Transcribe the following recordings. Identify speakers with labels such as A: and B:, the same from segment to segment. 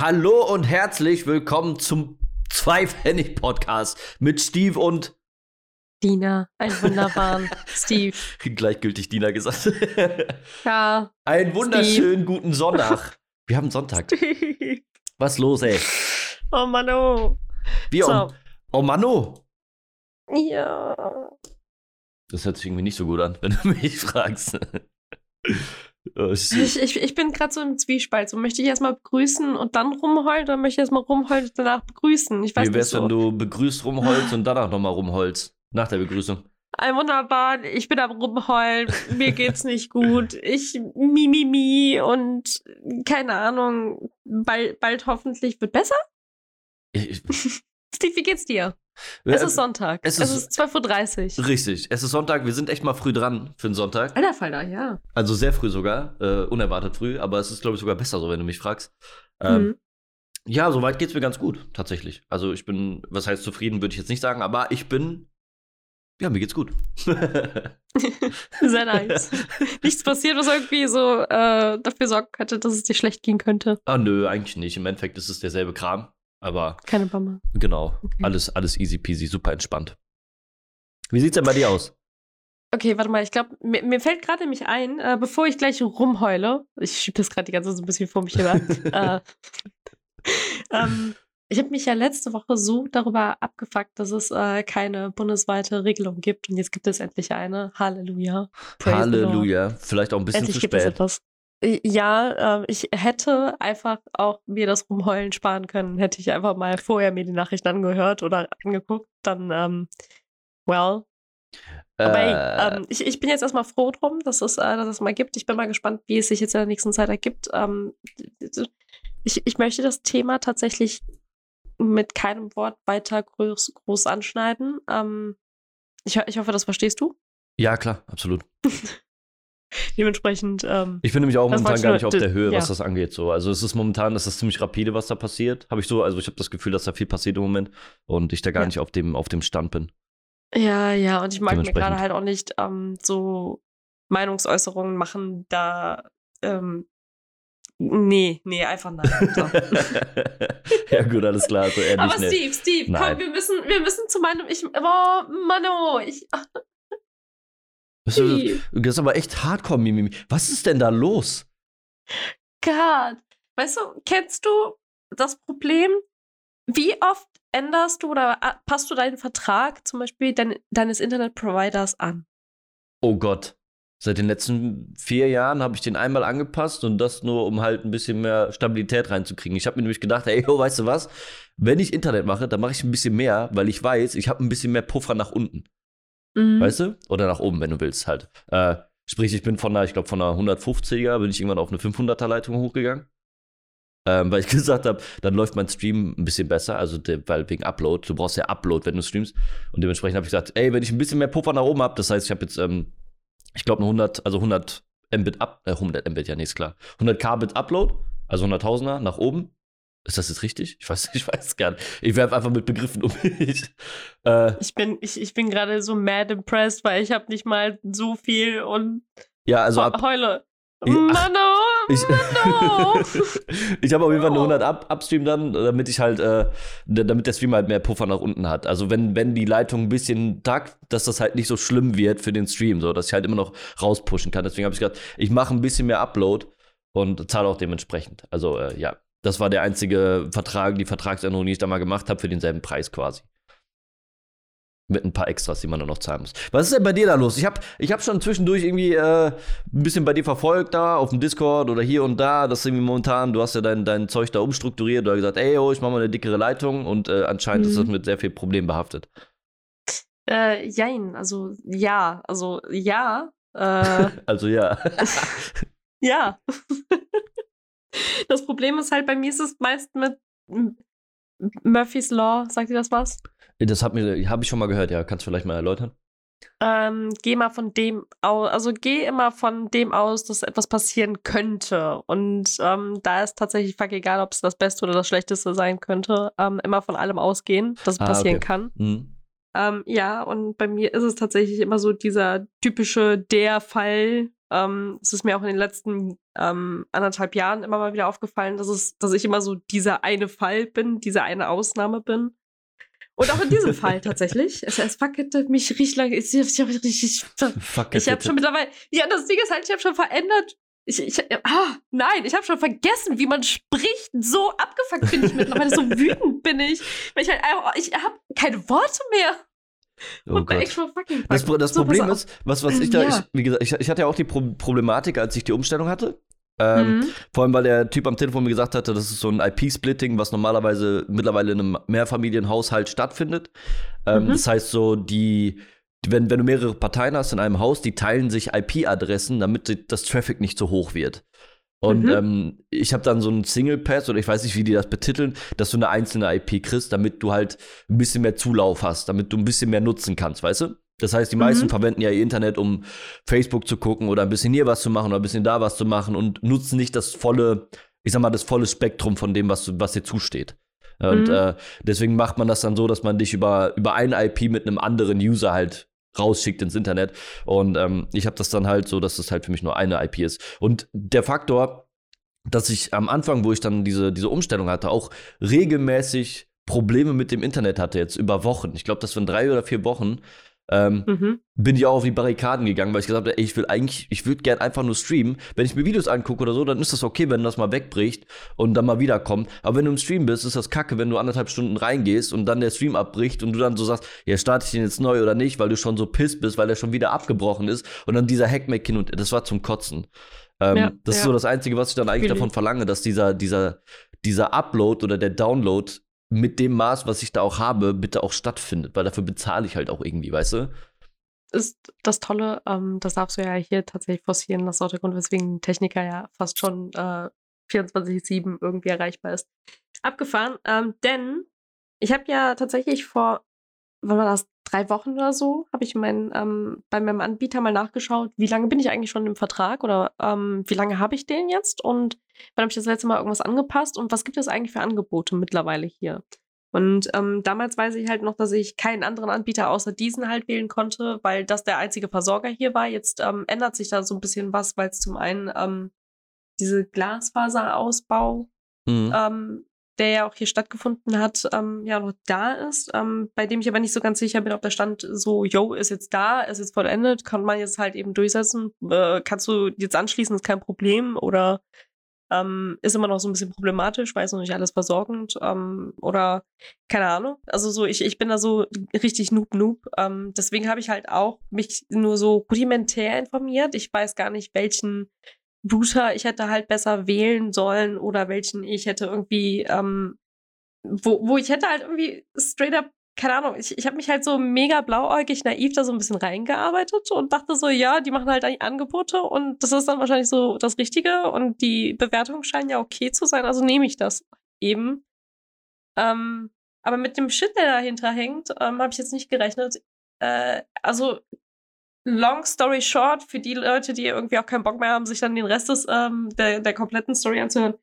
A: Hallo und herzlich willkommen zum Zwei-Pfennig-Podcast mit Steve und
B: Dina, ein wunderbaren Steve.
A: gleichgültig Dina gesagt.
B: Ja.
A: Einen wunderschönen guten Sonntag. Wir haben Sonntag.
B: Steve.
A: Was los, ey?
B: Oh Mann, oh.
A: Wir
B: So.
A: oh, oh Mano.
B: Ja.
A: Das hört sich irgendwie nicht so gut an, wenn du mich fragst. Shit.
B: Ich, ich, ich bin gerade so im Zwiespalt. So möchte ich erstmal begrüßen und dann rumheulen oder möchte ich erstmal rumheulen und danach begrüßen? Ich weiß
A: Wie
B: nicht
A: wär's,
B: so.
A: wenn du begrüßt rumholst und danach nochmal rumholst? Nach der Begrüßung.
B: Ein wunderbar, ich bin am rumheulen, mir geht's nicht gut. Ich mi mi mi und keine Ahnung, bald, bald hoffentlich wird besser.
A: Ich,
B: Steve, wie geht's dir? Es ist Sonntag.
A: es
B: Es
A: ist-
B: ist, 12.30 Uhr.
A: Richtig. Es ist Sonntag. Wir sind echt mal früh dran für einen Sonntag.
B: Alter Falter, ja.
A: Also sehr früh sogar. Äh, unerwartet früh. Aber es ist, glaube ich, sogar besser so, wenn du mich fragst. Ähm,
B: Mhm.
A: Ja, soweit geht's mir ganz gut, tatsächlich. Also ich bin, was heißt zufrieden, würde ich jetzt nicht sagen, aber ich bin, ja, mir geht's gut.
B: Sehr nice. Nichts passiert, was irgendwie so äh, dafür sorgen könnte, dass es dir schlecht gehen könnte.
A: ah, nö, eigentlich nicht. Im Endeffekt ist es derselbe Kram. Aber
B: Keine Bummer.
A: genau,
B: Okay.
A: alles, alles easy peasy, super entspannt. Wie sieht's denn bei dir aus?
B: Okay, warte mal, ich glaube, mir, mir fällt gerade nämlich ein, äh, bevor ich gleich rumheule, ich schiebe das gerade die ganze Zeit so ein bisschen vor mich her. äh, ähm, ich habe mich ja letzte Woche so darüber abgefuckt, dass es äh, keine bundesweite Regelung gibt. Und jetzt gibt es endlich eine. Halleluja. Praise.
A: Halleluja. Vielleicht auch ein bisschen
B: Endlich
A: zu
B: gibt es
A: spät.
B: Äh, Ja, ähm, ich hätte einfach auch mir das Rumheulen sparen können. Hätte ich einfach mal vorher mir die Nachrichten angehört oder angeguckt, dann, ähm, well. Aber
A: Äh,
B: hey, ähm, ich, ich bin jetzt erstmal froh drum, dass es, äh, dass es mal gibt. Ich bin mal gespannt, wie es sich jetzt in der nächsten Zeit ergibt. Ähm, ich, ich möchte das Thema tatsächlich mit keinem Wort weiter groß, groß anschneiden. Ähm, ich, ich hoffe, das verstehst du.
A: ja, klar, absolut.
B: Dementsprechend, ähm,
A: Ich bin nämlich auch momentan gar nicht auf der Höhe, was
B: ja.
A: das angeht. So. Also es ist momentan, das ist ziemlich rapide, was da passiert. Habe ich so, also ich habe das Gefühl, dass da viel passiert im Moment und ich da gar
B: Ja.
A: nicht auf dem, auf dem Stand bin.
B: Ja, ja, und ich mag mir gerade halt auch nicht ähm, so Meinungsäußerungen machen, da, ähm, nee, nee, einfach nein. So.
A: ja, gut, alles klar. So
B: Aber. Steve, Steve,
A: Nein.
B: komm, wir müssen, wir müssen zu meinem, ich, oh, Mano, ich,
A: Das ist, das ist aber echt hardcore, Mimimi. Was ist denn da los?
B: God. Weißt du, kennst du das Problem? Wie oft änderst du oder äh, passt du deinen Vertrag zum Beispiel dein, deines Internetproviders an?
A: Oh Gott. Seit den letzten vier Jahren habe ich den einmal angepasst und das nur, um halt ein bisschen mehr Stabilität reinzukriegen. Ich habe mir nämlich gedacht, ey, oh, weißt du was? Wenn ich Internet mache, dann mache ich ein bisschen mehr, weil ich weiß, ich habe ein bisschen mehr Puffer nach unten.
B: Mhm.
A: Weißt du? Oder nach oben, wenn du willst halt. Äh, sprich, ich bin von einer, ich glaube, von einer 150er bin ich irgendwann auf eine 500er Leitung hochgegangen. Ähm, weil ich gesagt habe, dann läuft mein Stream ein bisschen besser, also der, weil wegen Upload, du brauchst ja Upload, wenn du streamst. Und dementsprechend habe ich gesagt, ey, wenn ich ein bisschen mehr Puffer nach oben habe, das heißt, ich habe jetzt, ähm, ich glaube, eine 100, also 100 Mbit up, äh, 100 Mbit, ja, nee, ist klar. 100 Kbit Upload, also 100.000er nach oben. Ist das jetzt richtig? Ich weiß, ich weiß gar nicht. Ich werfe einfach mit Begriffen um mich. Äh,
B: Ich bin, ich, ich bin gerade so mad impressed, weil ich habe nicht mal so viel und
A: ja, also ab,
B: he- heule.
A: Ja,
B: Mano,
A: Ich,
B: Mano.
A: ich habe auf jeden Fall eine
B: Oh.
A: 100 Up Upstream dann, damit ich halt, äh, damit der Stream halt mehr Puffer nach unten hat. Also wenn, wenn die Leitung ein bisschen takt, dass das halt nicht so schlimm wird für den Stream, so dass ich halt immer noch rauspushen kann. Deswegen habe ich gesagt, ich mache ein bisschen mehr Upload und zahle auch dementsprechend. Also äh, ja, das war der einzige Vertrag, die Vertragsänderung, die ich da mal gemacht habe für denselben Preis quasi. Mit ein paar Extras, die man dann noch zahlen muss. Was ist denn bei dir da los? Ich habe ich hab schon zwischendurch irgendwie äh, ein bisschen bei dir verfolgt da auf dem Discord oder hier und da. Das ist irgendwie momentan, du hast ja dein, dein Zeug da umstrukturiert oder gesagt, ey, oh, ich mache mal eine dickere Leitung und äh, anscheinend ist das
B: Mhm.
A: mit sehr viel Problem behaftet.
B: Äh, jein, also ja, also ja. Äh,
A: Also ja.
B: ja. das Problem ist halt, bei mir ist es meist mit Murphy's Law, sagt ihr das was?
A: Das habe ich schon mal gehört, ja. Kannst du vielleicht mal erläutern?
B: Ähm, geh mal von dem aus, also geh immer von dem aus, dass etwas passieren könnte. Und ähm, da ist tatsächlich fuck egal, ob es das Beste oder das Schlechteste sein könnte, ähm, immer von allem ausgehen, dass es
A: Ah,
B: passieren
A: okay.
B: kann.
A: Mhm.
B: Ähm, ja, und bei mir ist es tatsächlich immer so dieser typische der Fall, Ähm, es ist mir auch in den letzten ähm, anderthalb Jahren immer mal wieder aufgefallen, dass, es, dass ich immer so dieser eine Fall bin, diese eine Ausnahme bin. Und auch in diesem Fall tatsächlich. Es, es fuckete mich richtig lange. Ich, ich, ich, ich, ich habe schon mittlerweile. Ja, das Ding ist halt, ich habe schon verändert. Ich, ich, ah, nein, ich habe schon vergessen, wie man spricht. So abgefuckt bin ich mittlerweile. so wütend bin ich. Weil ich halt einfach, ich habe keine Worte mehr.
A: Oh das, das so, Problem ist, was, was ich da, ja. ich, wie gesagt, ich, ich hatte ja auch die Pro Problematik, als ich die Umstellung hatte. Ähm, mhm. Vor allem, weil der Typ am Telefon mir gesagt hatte, das ist so ein IP-Splitting, was normalerweise mittlerweile in einem Mehrfamilienhaushalt stattfindet. Ähm, mhm. Das heißt, so die, wenn, wenn du mehrere Parteien hast in einem Haus, die teilen sich IP-Adressen, damit das Traffic nicht so hoch wird. Und mhm. ähm, ich habe dann so einen Single Pass oder ich weiß nicht, wie die das betiteln, dass du eine einzelne IP kriegst, damit du halt ein bisschen mehr Zulauf hast, damit du ein bisschen mehr nutzen kannst, weißt du? Das heißt, die meisten mhm. verwenden ja ihr Internet, um Facebook zu gucken oder ein bisschen hier was zu machen oder ein bisschen da was zu machen und nutzen nicht das volle, ich sag mal, das volle Spektrum von dem, was, was dir zusteht. Und mhm. äh, deswegen macht man das dann so, dass man dich über, über ein IP mit einem anderen User halt rausschickt ins Internet. Und ähm, ich habe das dann halt so, dass das halt für mich nur eine IP ist. Und der Faktor, dass ich am Anfang, wo ich dann diese, diese Umstellung hatte, auch regelmäßig Probleme mit dem Internet hatte, jetzt über Wochen. Ich glaube, das waren drei oder vier Wochen, ähm, mhm. bin ich auch auf die Barrikaden gegangen, weil ich gesagt habe, ey, ich will eigentlich, ich würde gern einfach nur streamen. Wenn ich mir Videos angucke oder so, dann ist das okay, wenn das mal wegbricht und dann mal wiederkommt. Aber wenn du im Stream bist, ist das kacke, wenn du anderthalb Stunden reingehst und dann der Stream abbricht und du dann so sagst, ja, starte ich den jetzt neu oder nicht, weil du schon so piss bist, weil er schon wieder abgebrochen ist und dann dieser Hackmack hin und das war zum Kotzen. Ähm, ja, das ja. ist so das Einzige, was ich dann eigentlich davon verlange, dass dieser, dieser, dieser Upload oder der Download mit dem Maß, was ich da auch habe, bitte auch stattfindet, weil dafür bezahle ich halt auch irgendwie, weißt du?
B: Ist das Tolle, ähm, das darfst du ja hier tatsächlich forcieren, das ist auch der Grund, weswegen Techniker ja fast schon äh, 24-7 irgendwie erreichbar ist. Abgefahren, ähm, denn ich habe ja tatsächlich vor, wann war das, drei Wochen oder so, habe ich mein, ähm, bei meinem Anbieter mal nachgeschaut, wie lange bin ich eigentlich schon im Vertrag oder ähm, wie lange habe ich den jetzt und wann habe ich das letzte Mal irgendwas angepasst und was gibt es eigentlich für Angebote mittlerweile hier? Und ähm, damals weiß ich halt noch, dass ich keinen anderen Anbieter außer diesen halt wählen konnte, weil das der einzige Versorger hier war. Jetzt ähm, ändert sich da so ein bisschen was, weil es zum einen ähm, diese Glasfaserausbau mhm. Der ja auch hier stattgefunden hat, ähm, ja noch da ist, ähm, bei dem ich aber nicht so ganz sicher bin, ob der Stand so, yo, ist jetzt da, ist jetzt vollendet, kann man jetzt halt eben durchsetzen, äh, kannst du jetzt anschließen, ist kein Problem oder ähm, ist immer noch so ein bisschen problematisch, weil es noch nicht alles versorgend ähm, oder keine Ahnung. Also so, ich, ich bin da so richtig noob-noob. Ähm, deswegen habe ich halt auch mich nur so rudimentär informiert. Ich weiß gar nicht, welchen Router ich hätte halt besser wählen sollen oder welchen ich hätte irgendwie, ähm, wo, wo ich hätte halt irgendwie straight up, keine Ahnung, ich, ich habe mich halt so mega blauäugig naiv da so ein bisschen reingearbeitet und dachte so, ja, die machen halt eigentlich Angebote und das ist dann wahrscheinlich so das Richtige und die Bewertungen scheinen ja okay zu sein, also nehme ich das eben. Ähm, aber mit dem Shit, der dahinter hängt, ähm, habe ich jetzt nicht gerechnet. Äh, also long story short, für die Leute, die irgendwie auch keinen Bock mehr haben, sich dann den Rest des, ähm, der, der kompletten Story anzuhören,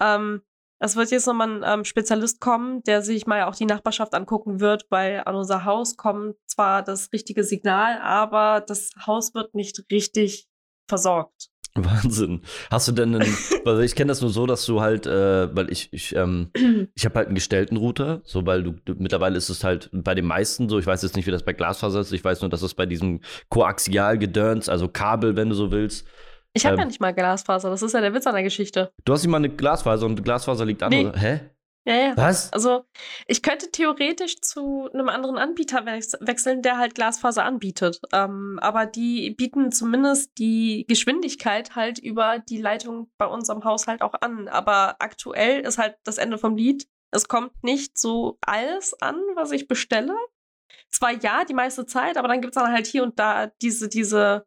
B: ähm, es wird jetzt nochmal ein ähm, Spezialist kommen, der sich mal auch die Nachbarschaft angucken wird, weil an unser Haus kommt zwar das richtige Signal, aber das Haus wird nicht richtig versorgt.
A: Wahnsinn. Hast du denn einen, also ich kenne das nur so, dass du halt, äh, weil ich, ich, ähm, ich habe halt einen gestellten Router, so weil du, du, mittlerweile ist es halt bei den meisten so, ich weiß jetzt nicht, wie das bei Glasfaser ist, ich weiß nur, dass es bei diesem Koaxialgedöns, also Kabel, wenn du so willst.
B: Ich habe ähm, ja nicht mal Glasfaser, das ist ja der Witz an der Geschichte.
A: Du hast nicht mal eine Glasfaser und Glasfaser liegt an, nee. Hä?
B: Ja, ja. Was? Also, ich könnte theoretisch zu einem anderen Anbieter wechseln, der halt Glasfaser anbietet. Ähm, aber die bieten zumindest die Geschwindigkeit halt über die Leitung bei uns am Haushalt auch an. Aber aktuell ist halt das Ende vom Lied. Es kommt nicht so alles an, was ich bestelle. Zwar ja, die meiste Zeit, aber dann gibt es dann halt hier und da diese, diese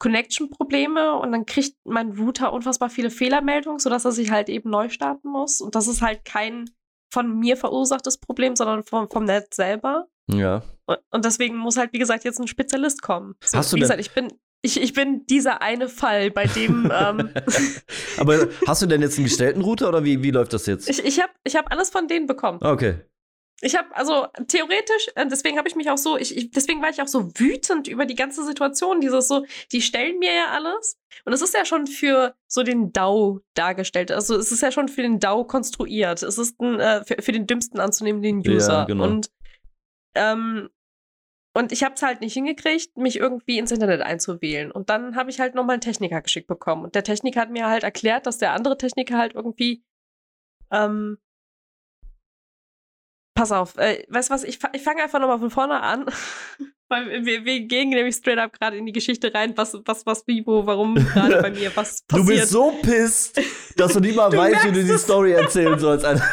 B: Connection-Probleme und dann kriegt mein Router unfassbar viele Fehlermeldungen, sodass er sich halt eben neu starten muss. Und das ist halt kein von mir verursachtes Problem, sondern vom, vom Netz selber.
A: Ja.
B: Und, deswegen muss halt, wie gesagt, jetzt ein Spezialist kommen.
A: So, Hast du
B: wie
A: denn
B: gesagt, ich bin, ich, ich bin dieser eine Fall, bei dem. ähm,
A: Aber hast du denn jetzt einen gestellten Router oder wie, wie läuft das jetzt?
B: Ich, ich habe ich hab alles von denen bekommen.
A: Okay.
B: Ich habe also theoretisch, äh, deswegen habe ich mich auch so, ich, ich, deswegen war ich auch so wütend über die ganze Situation. Dieses so, die stellen mir ja alles. Und es ist ja schon für so den DAO dargestellt. Also es ist ja schon für den DAO konstruiert. Es ist ein, äh, für, für, den dümmsten anzunehmenden User. Ja, genau. Und, ähm, und ich habe es halt nicht hingekriegt, mich irgendwie ins Internet einzuwählen. Und dann habe ich halt nochmal einen Techniker geschickt bekommen. Und der Techniker hat mir halt erklärt, dass der andere Techniker halt irgendwie ähm, pass auf, äh, weißt du was, ich, ich fange einfach nochmal von vorne an. Weil wir, wir, gehen nämlich straight up gerade in die Geschichte rein, was, was, was, wie, wo, warum gerade bei mir was passiert.
A: Du bist so pisst, dass du nicht mal weißt, wie du die Story erzählen sollst. das
B: ist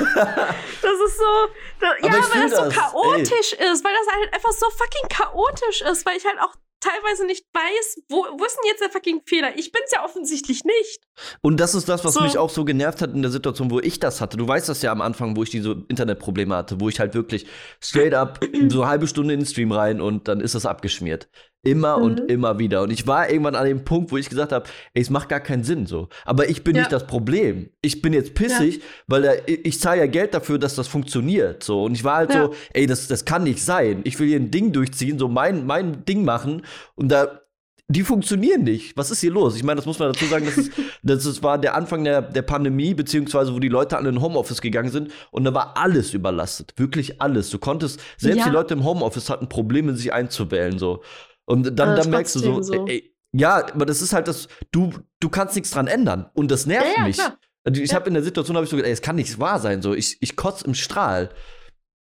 B: so, das, ja, weil das so chaotisch ey. ist, weil das halt einfach so fucking chaotisch ist, weil ich halt auch teilweise nicht weiß, wo, wo ist denn jetzt der fucking Fehler? Ich bin es ja offensichtlich nicht.
A: Und das ist das, was so. mich auch so genervt hat in der Situation, wo ich das hatte. Du weißt das ja am Anfang, wo ich diese Internetprobleme hatte, wo ich halt wirklich straight up so eine halbe Stunde in den Stream rein und dann ist das abgeschmiert. Immer mhm. und immer wieder. Und ich war irgendwann an dem Punkt, wo ich gesagt habe, ey, es macht gar keinen Sinn so. Aber ich bin ja. nicht das Problem. Ich bin jetzt pissig, ja. weil da, ich zahle ja Geld dafür, dass das funktioniert. So. Und ich war halt ja. so, ey, das, das kann nicht sein. Ich will hier ein Ding durchziehen, so mein, mein Ding machen. Und da, die funktionieren nicht. Was ist hier los? Ich meine, das muss man dazu sagen, das, ist, das ist, war der Anfang der, der Pandemie, beziehungsweise wo die Leute alle in Homeoffice gegangen sind und da war alles überlastet. Wirklich alles. Du konntest, selbst ja. die Leute im Homeoffice hatten Probleme, sich einzuwählen. So. Und dann, dann merkst du so, so. Ey, ja, aber das ist halt das, du, du kannst nichts dran ändern. Und das nervt ja, ja, mich. Klar. Also ich habe in der Situation habe ich so gedacht, ey, es kann nicht wahr sein. So, ich, ich kotze im Strahl.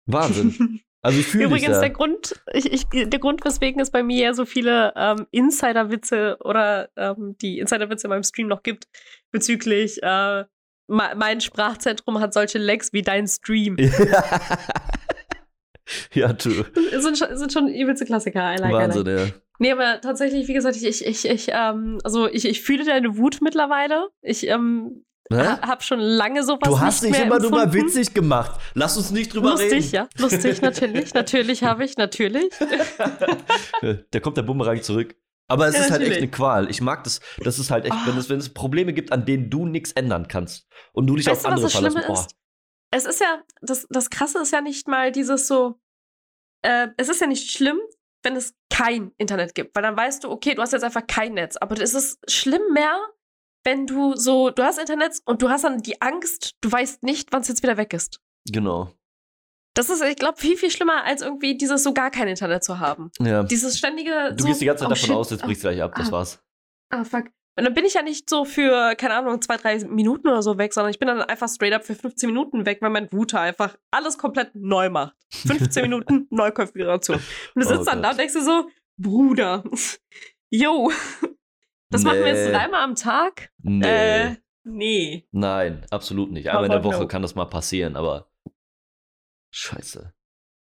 A: Wahnsinn. Also ich fühle
B: Übrigens, der Grund, ich, ich, der Grund, weswegen es bei mir ja so viele ähm, Insider-Witze oder ähm, die Insider-Witze in meinem Stream noch gibt, bezüglich äh, mein Sprachzentrum hat solche Lags wie dein Stream.
A: ja, du.
B: Sind schon, sind schon übelste Klassiker. I like,
A: Wahnsinn, I like. ja.
B: Nee, aber tatsächlich, wie gesagt, ich, ich, ich, ähm, also ich, ich fühle deine Wut mittlerweile. Ich, ähm, ha, hab schon lange sowas
A: Du hast
B: nicht
A: dich immer nur mal witzig gemacht. Lass uns nicht drüber
B: Lustig,
A: reden.
B: Lustig, ja. Lustig, natürlich. natürlich habe ich, natürlich.
A: da kommt der Bumerang zurück. Aber es ja, ist halt echt eine Qual. Ich mag das. Das ist halt echt, oh. wenn, es, wenn es Probleme gibt, an denen du nichts ändern kannst und du dich weißt auf andere verlassen. Boah.
B: Es ist ja, das, das Krasse ist ja nicht mal dieses so, äh, es ist ja nicht schlimm, wenn es kein Internet gibt, weil dann weißt du, okay, du hast jetzt einfach kein Netz. Aber es ist schlimm mehr, wenn du so, du hast Internet und du hast dann die Angst, du weißt nicht, wann es jetzt wieder weg ist.
A: Genau.
B: Das ist, ich glaube, viel, viel schlimmer, als irgendwie dieses so gar kein Internet zu haben.
A: Ja.
B: Dieses ständige.
A: Du
B: so,
A: gehst die ganze Zeit oh, davon shit. aus, jetzt brichst du gleich ab, das ah, war's.
B: Ah, fuck. Und dann bin ich ja nicht so für, keine Ahnung, zwei, drei Minuten oder so weg, sondern ich bin dann einfach straight up für 15 Minuten weg, weil mein Router einfach alles komplett neu macht. 15 Minuten Neukonfiguration. Und du sitzt oh dann da und denkst dir so, Bruder, yo, das nee. machen wir jetzt dreimal am Tag?
A: Nee.
B: Äh, nee.
A: Nein, absolut nicht. Einmal in der Woche no. kann das mal passieren, aber scheiße.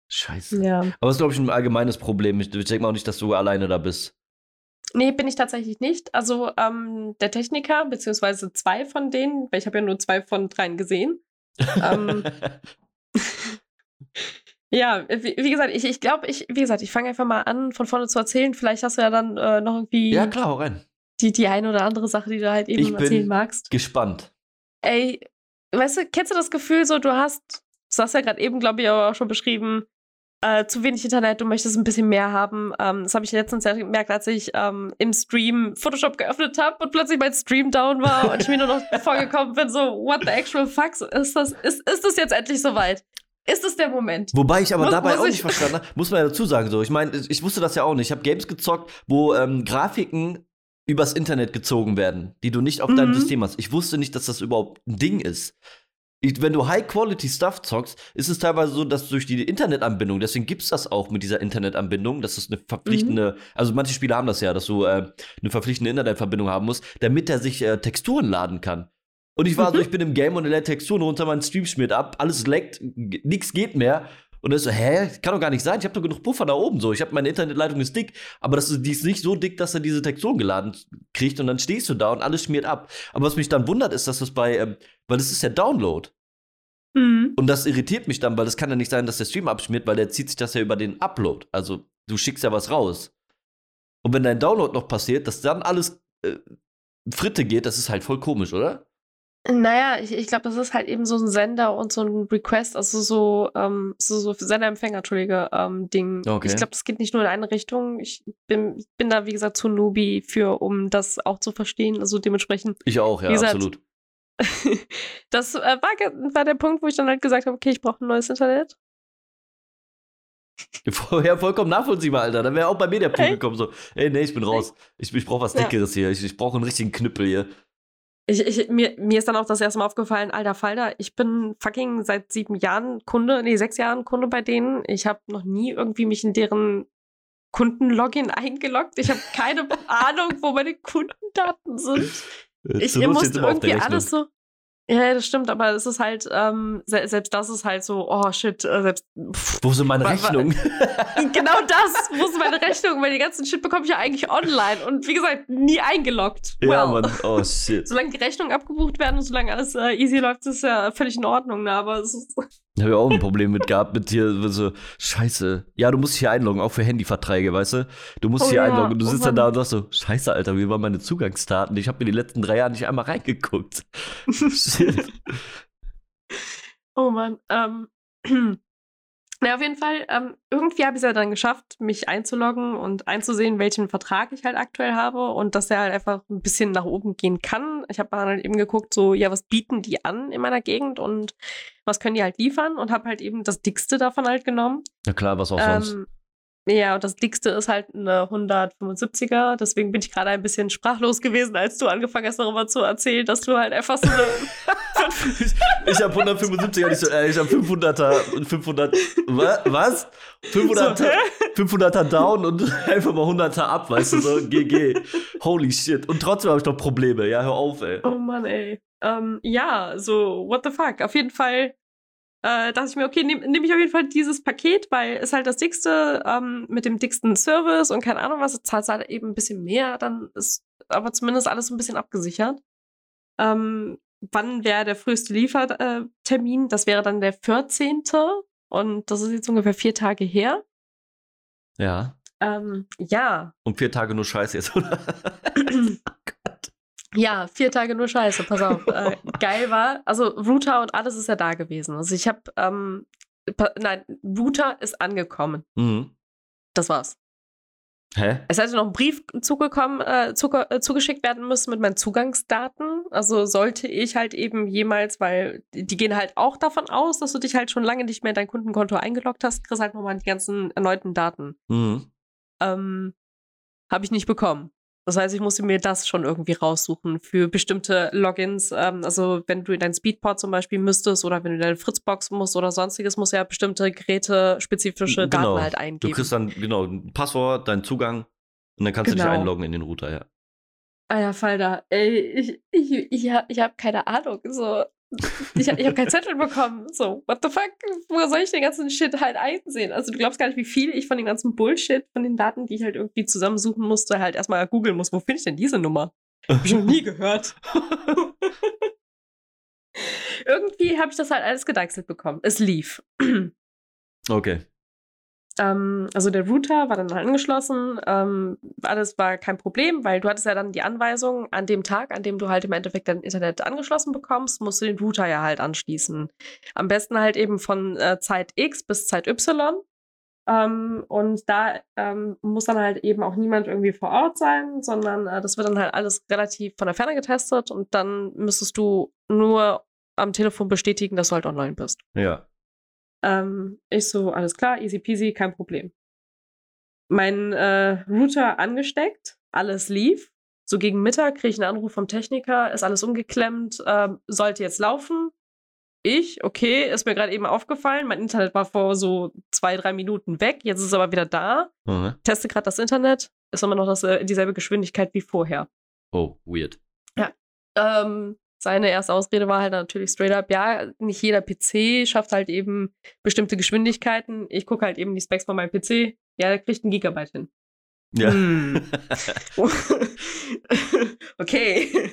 A: Scheiße.
B: Ja.
A: Aber es ist, glaube ich, ein allgemeines Problem. Ich denke mal auch nicht, dass du alleine da bist.
B: Nee, bin ich tatsächlich nicht. Also ähm, der Techniker, beziehungsweise zwei von denen, weil ich habe ja nur zwei von dreien gesehen. ähm, ja, wie, wie, gesagt, ich, ich glaube, ich, wie gesagt, ich fange einfach mal an, von vorne zu erzählen. Vielleicht hast du ja dann äh, noch irgendwie.
A: Ja, klar, rein.
B: Die, die eine oder andere Sache, die du halt eben ich erzählen magst.
A: Gespannt.
B: Ey, weißt du, kennst du das Gefühl, so du hast, das hast du ja gerade eben, glaube ich, auch schon beschrieben, äh, zu wenig Internet, du möchtest ein bisschen mehr haben. Ähm, das habe ich letztens ja gemerkt, als ich ähm, im Stream Photoshop geöffnet habe und plötzlich mein Stream down war und ich mir nur noch vorgekommen bin, so, what the actual fuck, ist das, ist, ist das jetzt endlich soweit? Ist es der Moment?
A: Wobei ich aber muss, dabei muss auch nicht verstanden habe, muss man ja dazu sagen, so, ich meine, ich wusste das ja auch nicht. Ich habe Games gezockt, wo ähm, Grafiken übers Internet gezogen werden, die du nicht auf mhm. deinem System hast. Ich wusste nicht, dass das überhaupt ein Ding ist wenn du High-Quality-Stuff zockst, ist es teilweise so, dass durch die Internetanbindung, deswegen gibt es das auch mit dieser Internetanbindung, dass es eine verpflichtende, mhm. also manche Spiele haben das ja, dass du äh, eine verpflichtende Internetverbindung haben musst, damit er sich äh, Texturen laden kann. Und ich war mhm. so, ich bin im Game und er lädt Texturen runter, mein Stream schmiert ab, alles leckt, nichts geht mehr. Und dann ist so, hä, kann doch gar nicht sein, ich habe doch genug Puffer da oben so. Ich habe meine Internetleitung ist dick, aber das ist, die ist nicht so dick, dass er diese Texturen geladen kriegt und dann stehst du da und alles schmiert ab. Aber was mich dann wundert, ist, dass das bei, ähm, weil das ist ja Download. Mhm. Und das irritiert mich dann, weil es kann ja nicht sein, dass der Stream abschmiert, weil der zieht sich das ja über den Upload. Also du schickst ja was raus. Und wenn dein Download noch passiert, dass dann alles äh, Fritte geht, das ist halt voll komisch, oder?
B: Naja, ich, ich glaube, das ist halt eben so ein Sender und so ein Request, also so, ähm, so, so Sender-Empfänger, Entschuldige, ähm, Ding.
A: Okay.
B: Ich glaube, das geht nicht nur in eine Richtung. Ich bin, ich bin da, wie gesagt, zu Newbie für, um das auch zu verstehen. Also dementsprechend,
A: Ich auch, ja,
B: gesagt,
A: absolut.
B: das äh, war, war der Punkt, wo ich dann halt gesagt habe, okay, ich brauche ein neues Internet.
A: Ja, vollkommen nachvollziehbar, Alter. Dann wäre auch bei mir der Punkt
B: Echt?
A: gekommen, so, ey, nee, ich bin raus. Ich, ich brauche was
B: Ja.
A: Dickeres hier. Ich, ich brauche einen richtigen Knüppel hier.
B: Ich, ich, mir, mir ist dann auch das erste Mal aufgefallen, alter Falter, ich bin fucking seit sieben Jahren Kunde, nee, sechs Jahren Kunde bei denen. Ich habe noch nie irgendwie mich in deren Kundenlogin eingeloggt. Ich habe keine Ahnung, wo meine Kundendaten sind. Ich
A: Zur Not
B: musste irgendwie alles
A: Rechnung.
B: so. Ja, ja, das stimmt, aber es ist halt, ähm, se selbst das ist halt so, oh shit, äh, selbst. Pff,
A: Wo sind meine Rechnungen?
B: genau das, wo ist meine Rechnung? Weil die ganzen Shit bekomme ich ja eigentlich online und wie gesagt, nie eingeloggt.
A: ja,
B: Well.
A: Mann. Oh, shit.
B: Solange die Rechnungen abgebucht werden und solange alles äh, easy läuft, ist ja völlig in Ordnung, ne? Aber es ist.
A: Da habe ich auch ein Problem mit gehabt, mit hier so, scheiße. Ja, du musst dich hier einloggen, auch für Handyverträge, weißt du? Du musst
B: Oh
A: hier
B: ja,
A: einloggen und du
B: oh
A: sitzt dann
B: Mann.
A: da und sagst so, scheiße, Alter, wie waren meine Zugangsdaten? Ich habe mir die letzten drei Jahre nicht einmal reingeguckt. Shit.
B: Oh Mann. Ähm. Na, auf jeden Fall, ähm, irgendwie habe ich es ja dann geschafft, mich einzuloggen und einzusehen, welchen Vertrag ich halt aktuell habe und dass er halt einfach ein bisschen nach oben gehen kann. Ich habe dann halt eben geguckt, so, ja, was bieten die an in meiner Gegend und was können die halt liefern und habe halt eben das dickste davon halt genommen.
A: Na klar, was auch sonst.
B: Ja, und das dickste ist halt eine 175er. Deswegen bin ich gerade ein bisschen sprachlos gewesen, als du angefangen hast, darüber zu erzählen, dass du halt einfach so eine.
A: Ich habe 175er, nicht so, äh, ich habe 500er und 500. Wa- Was? 500er,
B: So, hä?
A: 500er down und einfach mal 100er ab, weißt du, so GG. Holy shit. Und trotzdem habe ich noch Probleme. Ja, hör auf, ey.
B: oh Mann, ey. Ähm, ja, so, what the fuck. Auf jeden Fall äh, dachte ich mir, okay, nehme nehm ich auf jeden Fall dieses Paket, weil es halt das dickste ähm, mit dem dicksten Service und keine Ahnung was, zahlst halt eben ein bisschen mehr, dann ist aber zumindest alles so ein bisschen abgesichert. Ähm, wann wäre der früheste Liefertermin? Das wäre dann der 14. Und das ist jetzt ungefähr vier Tage her.
A: Ja.
B: Ähm, ja.
A: Und vier Tage nur Scheiße jetzt, oder?
B: Ja, vier Tage nur Scheiße, pass auf. äh, geil war, also Router und alles ist ja da gewesen. Also ich habe, ähm, nein, Router ist angekommen.
A: Mhm.
B: Das war's.
A: Hä?
B: Es hätte noch ein Brief zugekommen, äh, zuge äh, zugeschickt werden müssen mit meinen Zugangsdaten. Also sollte ich halt eben jemals, weil die die gehen halt auch davon aus, dass du dich halt schon lange nicht mehr in dein Kundenkonto eingeloggt hast, kriegst halt nochmal die ganzen erneuten Daten.
A: Mhm.
B: Ähm, Habe ich nicht bekommen. Das heißt, ich musste mir das schon irgendwie raussuchen für bestimmte Logins. Ähm, also wenn du in dein Speedport zum Beispiel müsstest oder wenn du in deine Fritzbox musst oder sonstiges, musst du ja bestimmte gerätespezifische
A: Genau.
B: Daten halt
A: Du
B: eingeben.
A: kriegst dann, genau, ein Passwort, deinen Zugang und dann kannst du dich
B: Genau.
A: einloggen in den Router, ja.
B: Ah ja, Falter. Ey, ich, ich, ich, hab- ich habe keine Ahnung. So, ich, ich habe keinen Zettel bekommen. So, what the fuck? Wo soll ich den ganzen Shit halt einsehen? Also du glaubst gar nicht, wie viel ich von dem ganzen Bullshit, von den Daten, die ich halt irgendwie zusammensuchen musste, halt erstmal googeln muss. Wo finde ich denn diese Nummer? Hab ich noch nie gehört. irgendwie habe ich das halt alles gedeichselt bekommen. Es lief.
A: Okay.
B: Ähm, also der Router war dann angeschlossen, ähm, alles war kein Problem, weil du hattest ja dann die Anweisung, an dem Tag, an dem du halt im Endeffekt dein Internet angeschlossen bekommst, musst du den Router ja halt anschließen. Am besten halt eben von äh, Zeit X bis Zeit Y. Ähm, und da ähm, muss dann halt eben auch niemand irgendwie vor Ort sein, sondern äh, das wird dann halt alles relativ von der Ferne getestet und dann müsstest du nur am Telefon bestätigen, dass du halt online bist.
A: Ja.
B: Ähm, ich so, alles klar, easy peasy, kein Problem. Mein äh, Router angesteckt, alles lief. So gegen Mittag kriege ich einen Anruf vom Techniker, ist alles umgeklemmt, ähm, sollte jetzt laufen. Ich, okay, ist mir gerade eben aufgefallen. Mein Internet war vor so zwei, drei Minuten weg, jetzt ist es aber wieder da.
A: Mhm.
B: Teste gerade das Internet, ist immer noch das, äh, dieselbe Geschwindigkeit wie vorher.
A: Oh, weird.
B: Ähm, seine erste Ausrede war halt natürlich straight up, ja, nicht jeder PC schafft halt eben bestimmte Geschwindigkeiten. Ich gucke halt eben die Specs von meinem PC. Ja, der kriegt einen Gigabyte hin.
A: Ja.
B: Hm. okay.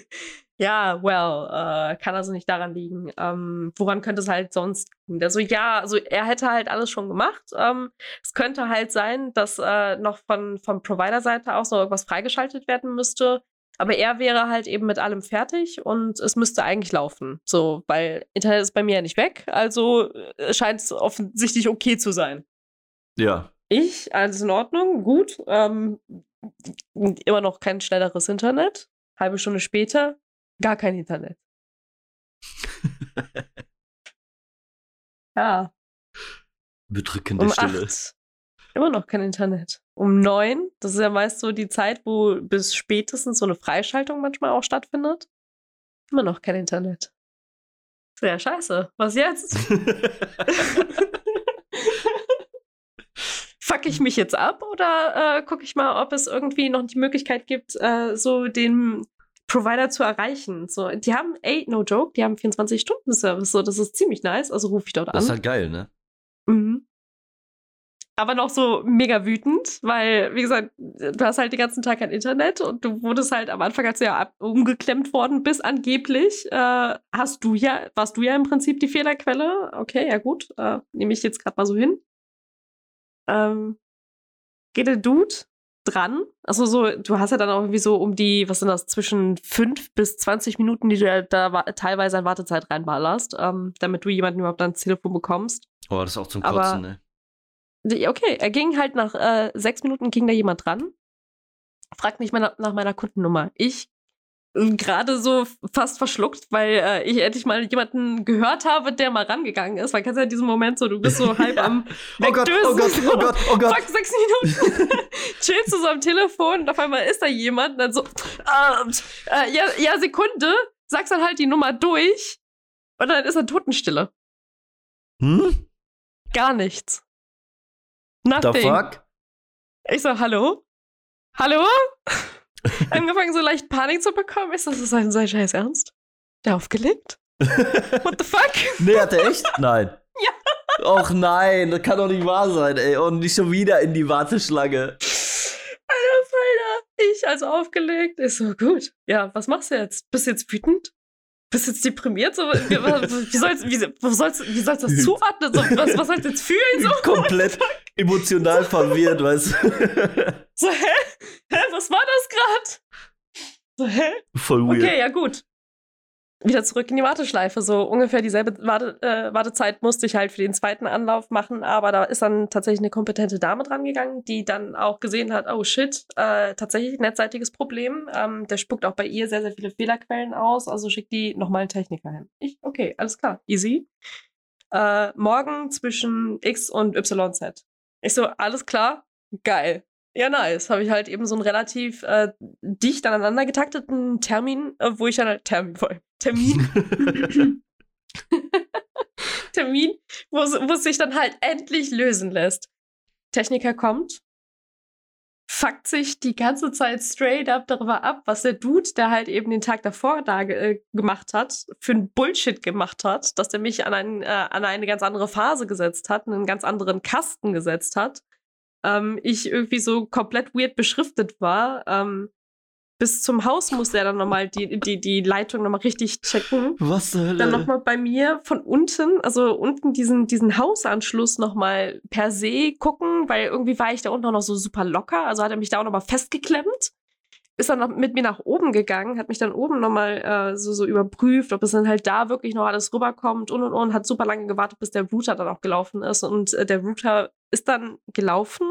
B: Ja, well, äh, kann also nicht daran liegen. Ähm, woran könnte es halt sonst liegen? Also ja, also er hätte halt alles schon gemacht. Ähm, es könnte halt sein, dass äh, noch von, von Provider-Seite aus noch irgendwas freigeschaltet werden müsste. Aber er wäre halt eben mit allem fertig und es müsste eigentlich laufen. So, weil Internet ist bei mir ja nicht weg, also äh, scheint es offensichtlich okay zu sein.
A: Ja.
B: Ich, alles in Ordnung, gut. Ähm, immer noch kein schnelleres Internet. Halbe Stunde später, gar kein Internet. ja.
A: Bedrückende
B: Um
A: Stille.
B: acht, immer noch kein Internet. Um neun, das ist ja meist so die Zeit, wo bis spätestens so eine Freischaltung manchmal auch stattfindet. Immer noch kein Internet. Sehr scheiße. Was jetzt? Fuck ich mich jetzt ab oder äh, gucke ich mal, ob es irgendwie noch die Möglichkeit gibt, äh, so den Provider zu erreichen? So, die haben, ey, no joke, die haben 24-Stunden-Service, so, das ist ziemlich nice, also rufe ich dort
A: Das
B: an.
A: ist halt geil, ne?
B: Mhm. Aber noch so mega wütend, weil, wie gesagt, du hast halt den ganzen Tag kein Internet und du wurdest halt am Anfang, als du ja umgeklemmt worden bist, angeblich, äh, hast du ja, warst du ja im Prinzip die Fehlerquelle. Okay, ja gut, äh, nehme ich jetzt gerade mal so hin. Ähm, geht der Dude dran? Also so, du hast ja dann auch irgendwie so um die, was sind das, zwischen 5 bis 20 Minuten, die du ja da teilweise an Wartezeit reinballerst, ähm, damit du jemanden überhaupt ans Telefon bekommst.
A: Oh, das ist auch zum
B: Aber-
A: Kotzen, ne?
B: Okay, er ging halt nach äh, sechs Minuten ging da jemand dran, fragt mich nach meiner Kundennummer. Ich äh, gerade so fast verschluckt, weil äh, ich endlich mal jemanden gehört habe, der mal rangegangen ist. Weil kennst du ja diesen Moment so, du bist so halb am
A: Oh Gott, oh Gott, oh Gott, oh Gott.
B: Fuck, sechs Minuten. Chillst du so am Telefon und auf einmal ist da jemand und dann so, äh, äh, ja, ja, Sekunde, sagst dann halt die Nummer durch und dann ist er Totenstille.
A: Hm?
B: Gar nichts.
A: The
B: Nothing.
A: fuck?
B: Ich so, hallo? Hallo? Angefangen so leicht Panik zu bekommen. Ist das sein, sein Scheiß Ernst? Der aufgelegt? What the fuck?
A: nee, hat er echt? Nein.
B: Ja.
A: Och nein, das kann doch nicht wahr sein, ey. Und nicht schon wieder in die Warteschlange.
B: Alter Falter. Ich also aufgelegt. Ich so, gut. Ja, was machst du jetzt? Bist du jetzt wütend? Bist du jetzt deprimiert? So, wie, wie, soll's, wie, wo soll's, wie soll's das zuordnen? So, was, was sollst du jetzt fühlen? So,
A: Komplett emotional verwirrt, weißt du?
B: so hä? Hä? Was war das gerade? So, hä?
A: Voll weird.
B: Okay, ja gut. Wieder zurück in die Warteschleife. So ungefähr dieselbe Warte, äh, Wartezeit musste ich halt für den zweiten Anlauf machen, aber da ist dann tatsächlich eine kompetente Dame dran gegangen, die dann auch gesehen hat, oh shit, äh, tatsächlich netzseitiges Problem. Ähm, der spuckt auch bei ihr sehr, sehr viele Fehlerquellen aus, also schickt die nochmal einen Techniker hin. Ich, okay, alles klar, easy. Äh, morgen zwischen X und YZ. Ich so, alles klar, geil. Ja, nice. Habe ich halt eben so einen relativ äh, dicht aneinander getakteten Termin, äh, wo ich dann halt Termin, voll, Termin, Termin, wo, es- sich dann halt endlich lösen lässt. Techniker kommt, fuckt sich die ganze Zeit straight up darüber ab, was der Dude, der halt eben den Tag davor da äh, gemacht hat, für ein Bullshit gemacht hat, dass der mich an, ein, äh, an eine ganz andere Phase gesetzt hat, einen ganz anderen Kasten gesetzt hat. Ähm, ich irgendwie so komplett weird beschriftet war. Ähm, bis zum Haus musste er dann nochmal die, die, die Leitung nochmal richtig checken
A: Was zur Hölle?
B: dann nochmal bei mir von unten, also unten diesen, diesen Hausanschluss nochmal per se gucken, weil irgendwie war ich da unten auch noch so super locker. Also hat er mich da auch nochmal festgeklemmt. Ist dann noch mit mir nach oben gegangen, hat mich dann oben nochmal äh, so, so überprüft, ob es dann halt da wirklich noch alles rüberkommt und und und, hat super lange gewartet, bis der Router dann auch gelaufen ist. Und äh, der Router ist dann gelaufen,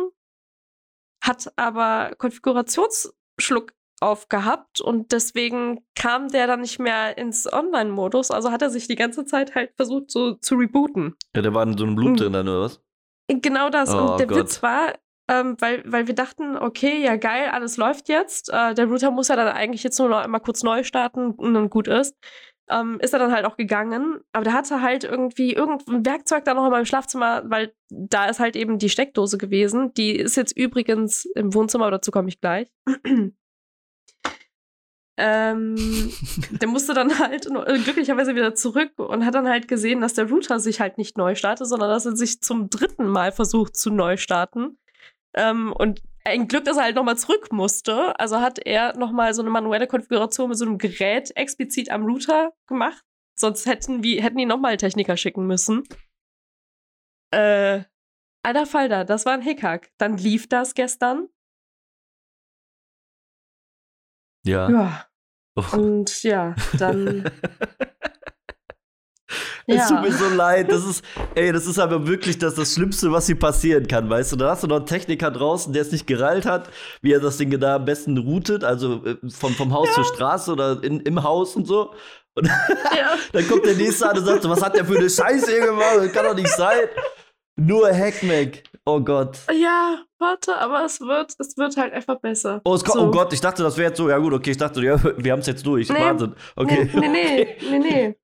B: hat aber Konfigurationsschluck aufgehabt und deswegen kam der dann nicht mehr ins Online-Modus. Also hat er sich die ganze Zeit halt versucht so zu rebooten.
A: ja, da war in so einem Loop
B: Mhm.
A: drin dann, oder was?
B: Genau das.
A: Oh
B: und der
A: Gott.
B: Witz war, ähm, weil, weil wir dachten, okay, ja geil, alles läuft jetzt. Äh, der Router muss ja dann eigentlich jetzt nur noch einmal kurz neu starten und dann gut ist. Ähm, ist er dann halt auch gegangen. Aber der hatte halt irgendwie irgendein Werkzeug da noch in meinem Schlafzimmer, weil da ist halt eben die Steckdose gewesen. Die ist jetzt übrigens im Wohnzimmer, dazu komme ich gleich. ähm, der musste dann halt äh, glücklicherweise wieder zurück und hat dann halt gesehen, dass der Router sich halt nicht neu startet, sondern dass er sich zum dritten Mal versucht zu neu starten. Ähm, und ein Glück, dass er halt nochmal zurück musste. Also hat er nochmal so eine manuelle Konfiguration mit so einem Gerät explizit am Router gemacht. Sonst hätten, wir, hätten die nochmal Techniker schicken müssen. Äh, alter Falter, das war ein Hickhack. Dann lief das gestern.
A: Ja.
B: Ja.
A: Oh.
B: Und ja, dann.
A: Es tut mir
B: ja.
A: so leid. Das ist, ey, das ist aber wirklich das, das Schlimmste, was hier passieren kann, weißt du? Da hast du noch einen Techniker draußen, der es nicht gereilt hat, wie er das Ding da am besten routet, also äh, vom, vom Haus zur Straße oder in, im Haus und so. Und
B: ja.
A: dann kommt der nächste an und sagt, so, was hat der für eine Scheiße hier gemacht? Das kann doch nicht sein. Nur Hackmack. Oh Gott.
B: ja, warte, aber es wird, es wird halt einfach besser.
A: Oh,
B: So.
A: oh Gott, ich dachte, das wäre jetzt so. Ja, gut, okay, ich dachte, ja, wir haben es jetzt durch.
B: Nee.
A: Wahnsinn. Okay.
B: Nee, nee, nee, nee.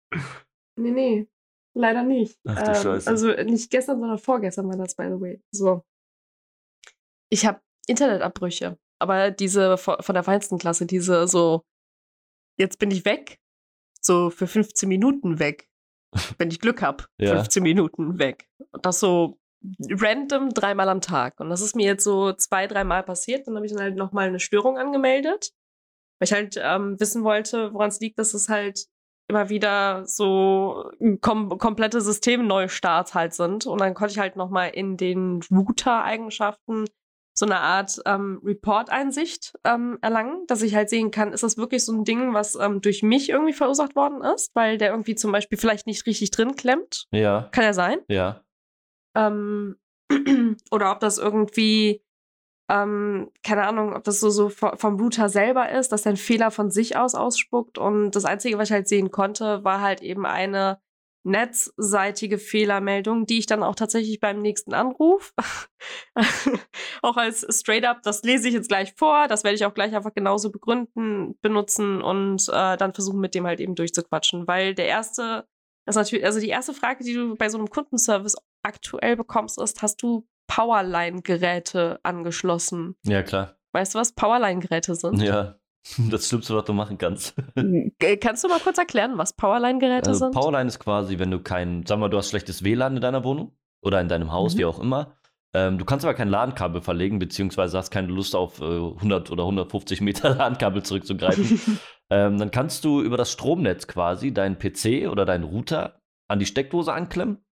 B: Nee, nee. Leider nicht.
A: Ach du Scheiße.
B: Also nicht gestern, sondern vorgestern war das, by the way. So. Ich habe Internetabbrüche, aber diese von von der feinsten Klasse, diese so, jetzt bin ich weg, so für 15 Minuten weg, wenn ich Glück habe,
A: Ja.
B: 15 Minuten weg. Und das so random dreimal am Tag. Und das ist mir jetzt so zwei, dreimal passiert. Dann habe ich dann halt nochmal eine Störung angemeldet, weil ich halt ähm, wissen wollte, woran es liegt, dass es halt immer wieder so kom komplette Systemneustarts halt sind. Und dann konnte ich halt nochmal in den Router-Eigenschaften so eine Art ähm, Report-Einsicht ähm, erlangen, dass ich halt sehen kann, ist das wirklich so ein Ding, was ähm, durch mich irgendwie verursacht worden ist, weil der irgendwie zum Beispiel vielleicht nicht richtig drin klemmt.
A: Ja,
B: Kann ja sein.
A: ja.
B: Ähm, oder ob das irgendwie, ähm, keine Ahnung, ob das so, so vo- vom Router selber ist, dass der einen Fehler von sich aus ausspuckt. Und das Einzige, was ich halt sehen konnte, war halt eben eine netzseitige Fehlermeldung, die ich dann auch tatsächlich beim nächsten Anruf, auch als straight up, das lese ich jetzt gleich vor, das werde ich auch gleich einfach genauso begründen, benutzen und äh, dann versuchen, mit dem halt eben durchzuquatschen. Weil der erste, das natürlich, also die erste Frage, die du bei so einem Kundenservice aktuell bekommst, ist, hast du Powerline-Geräte angeschlossen?
A: Ja, klar.
B: Weißt du, was Powerline-Geräte sind?
A: Ja. Das Schlimmste, was du machen kannst.
B: Äh, Kannst du mal kurz erklären, was Powerline-Geräte
A: Also
B: sind?
A: Powerline ist quasi, wenn du kein, sag mal, du hast schlechtes WLAN in deiner Wohnung oder in deinem Haus,
B: Mhm.
A: wie auch immer. Ähm, du kannst aber kein LAN-Kabel verlegen, beziehungsweise hast keine Lust auf äh, 100 oder 150 Meter LAN-Kabel zurückzugreifen. ähm, dann kannst du über das Stromnetz quasi deinen PC oder deinen Router an die Steckdose anklemmen.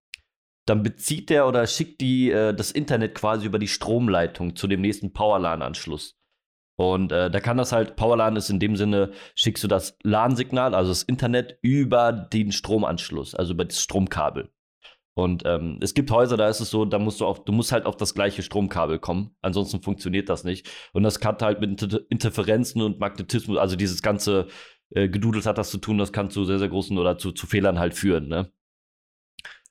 A: Dann bezieht der oder schickt die, äh, das Internet quasi über die Stromleitung zu dem nächsten Powerlan-Anschluss. Und äh, da kann das halt, Powerlan ist in dem Sinne, schickst du das LAN-Signal, also das Internet, über den Stromanschluss, also über das Stromkabel. Und ähm, es gibt Häuser, da ist es so, da musst du auf, du musst halt auf das gleiche Stromkabel kommen, ansonsten funktioniert das nicht. Und das hat halt mit Inter Interferenzen und Magnetismus, also dieses ganze äh, Gedudels hat das zu tun, das kann zu sehr, sehr großen oder zu, zu Fehlern halt führen, ne?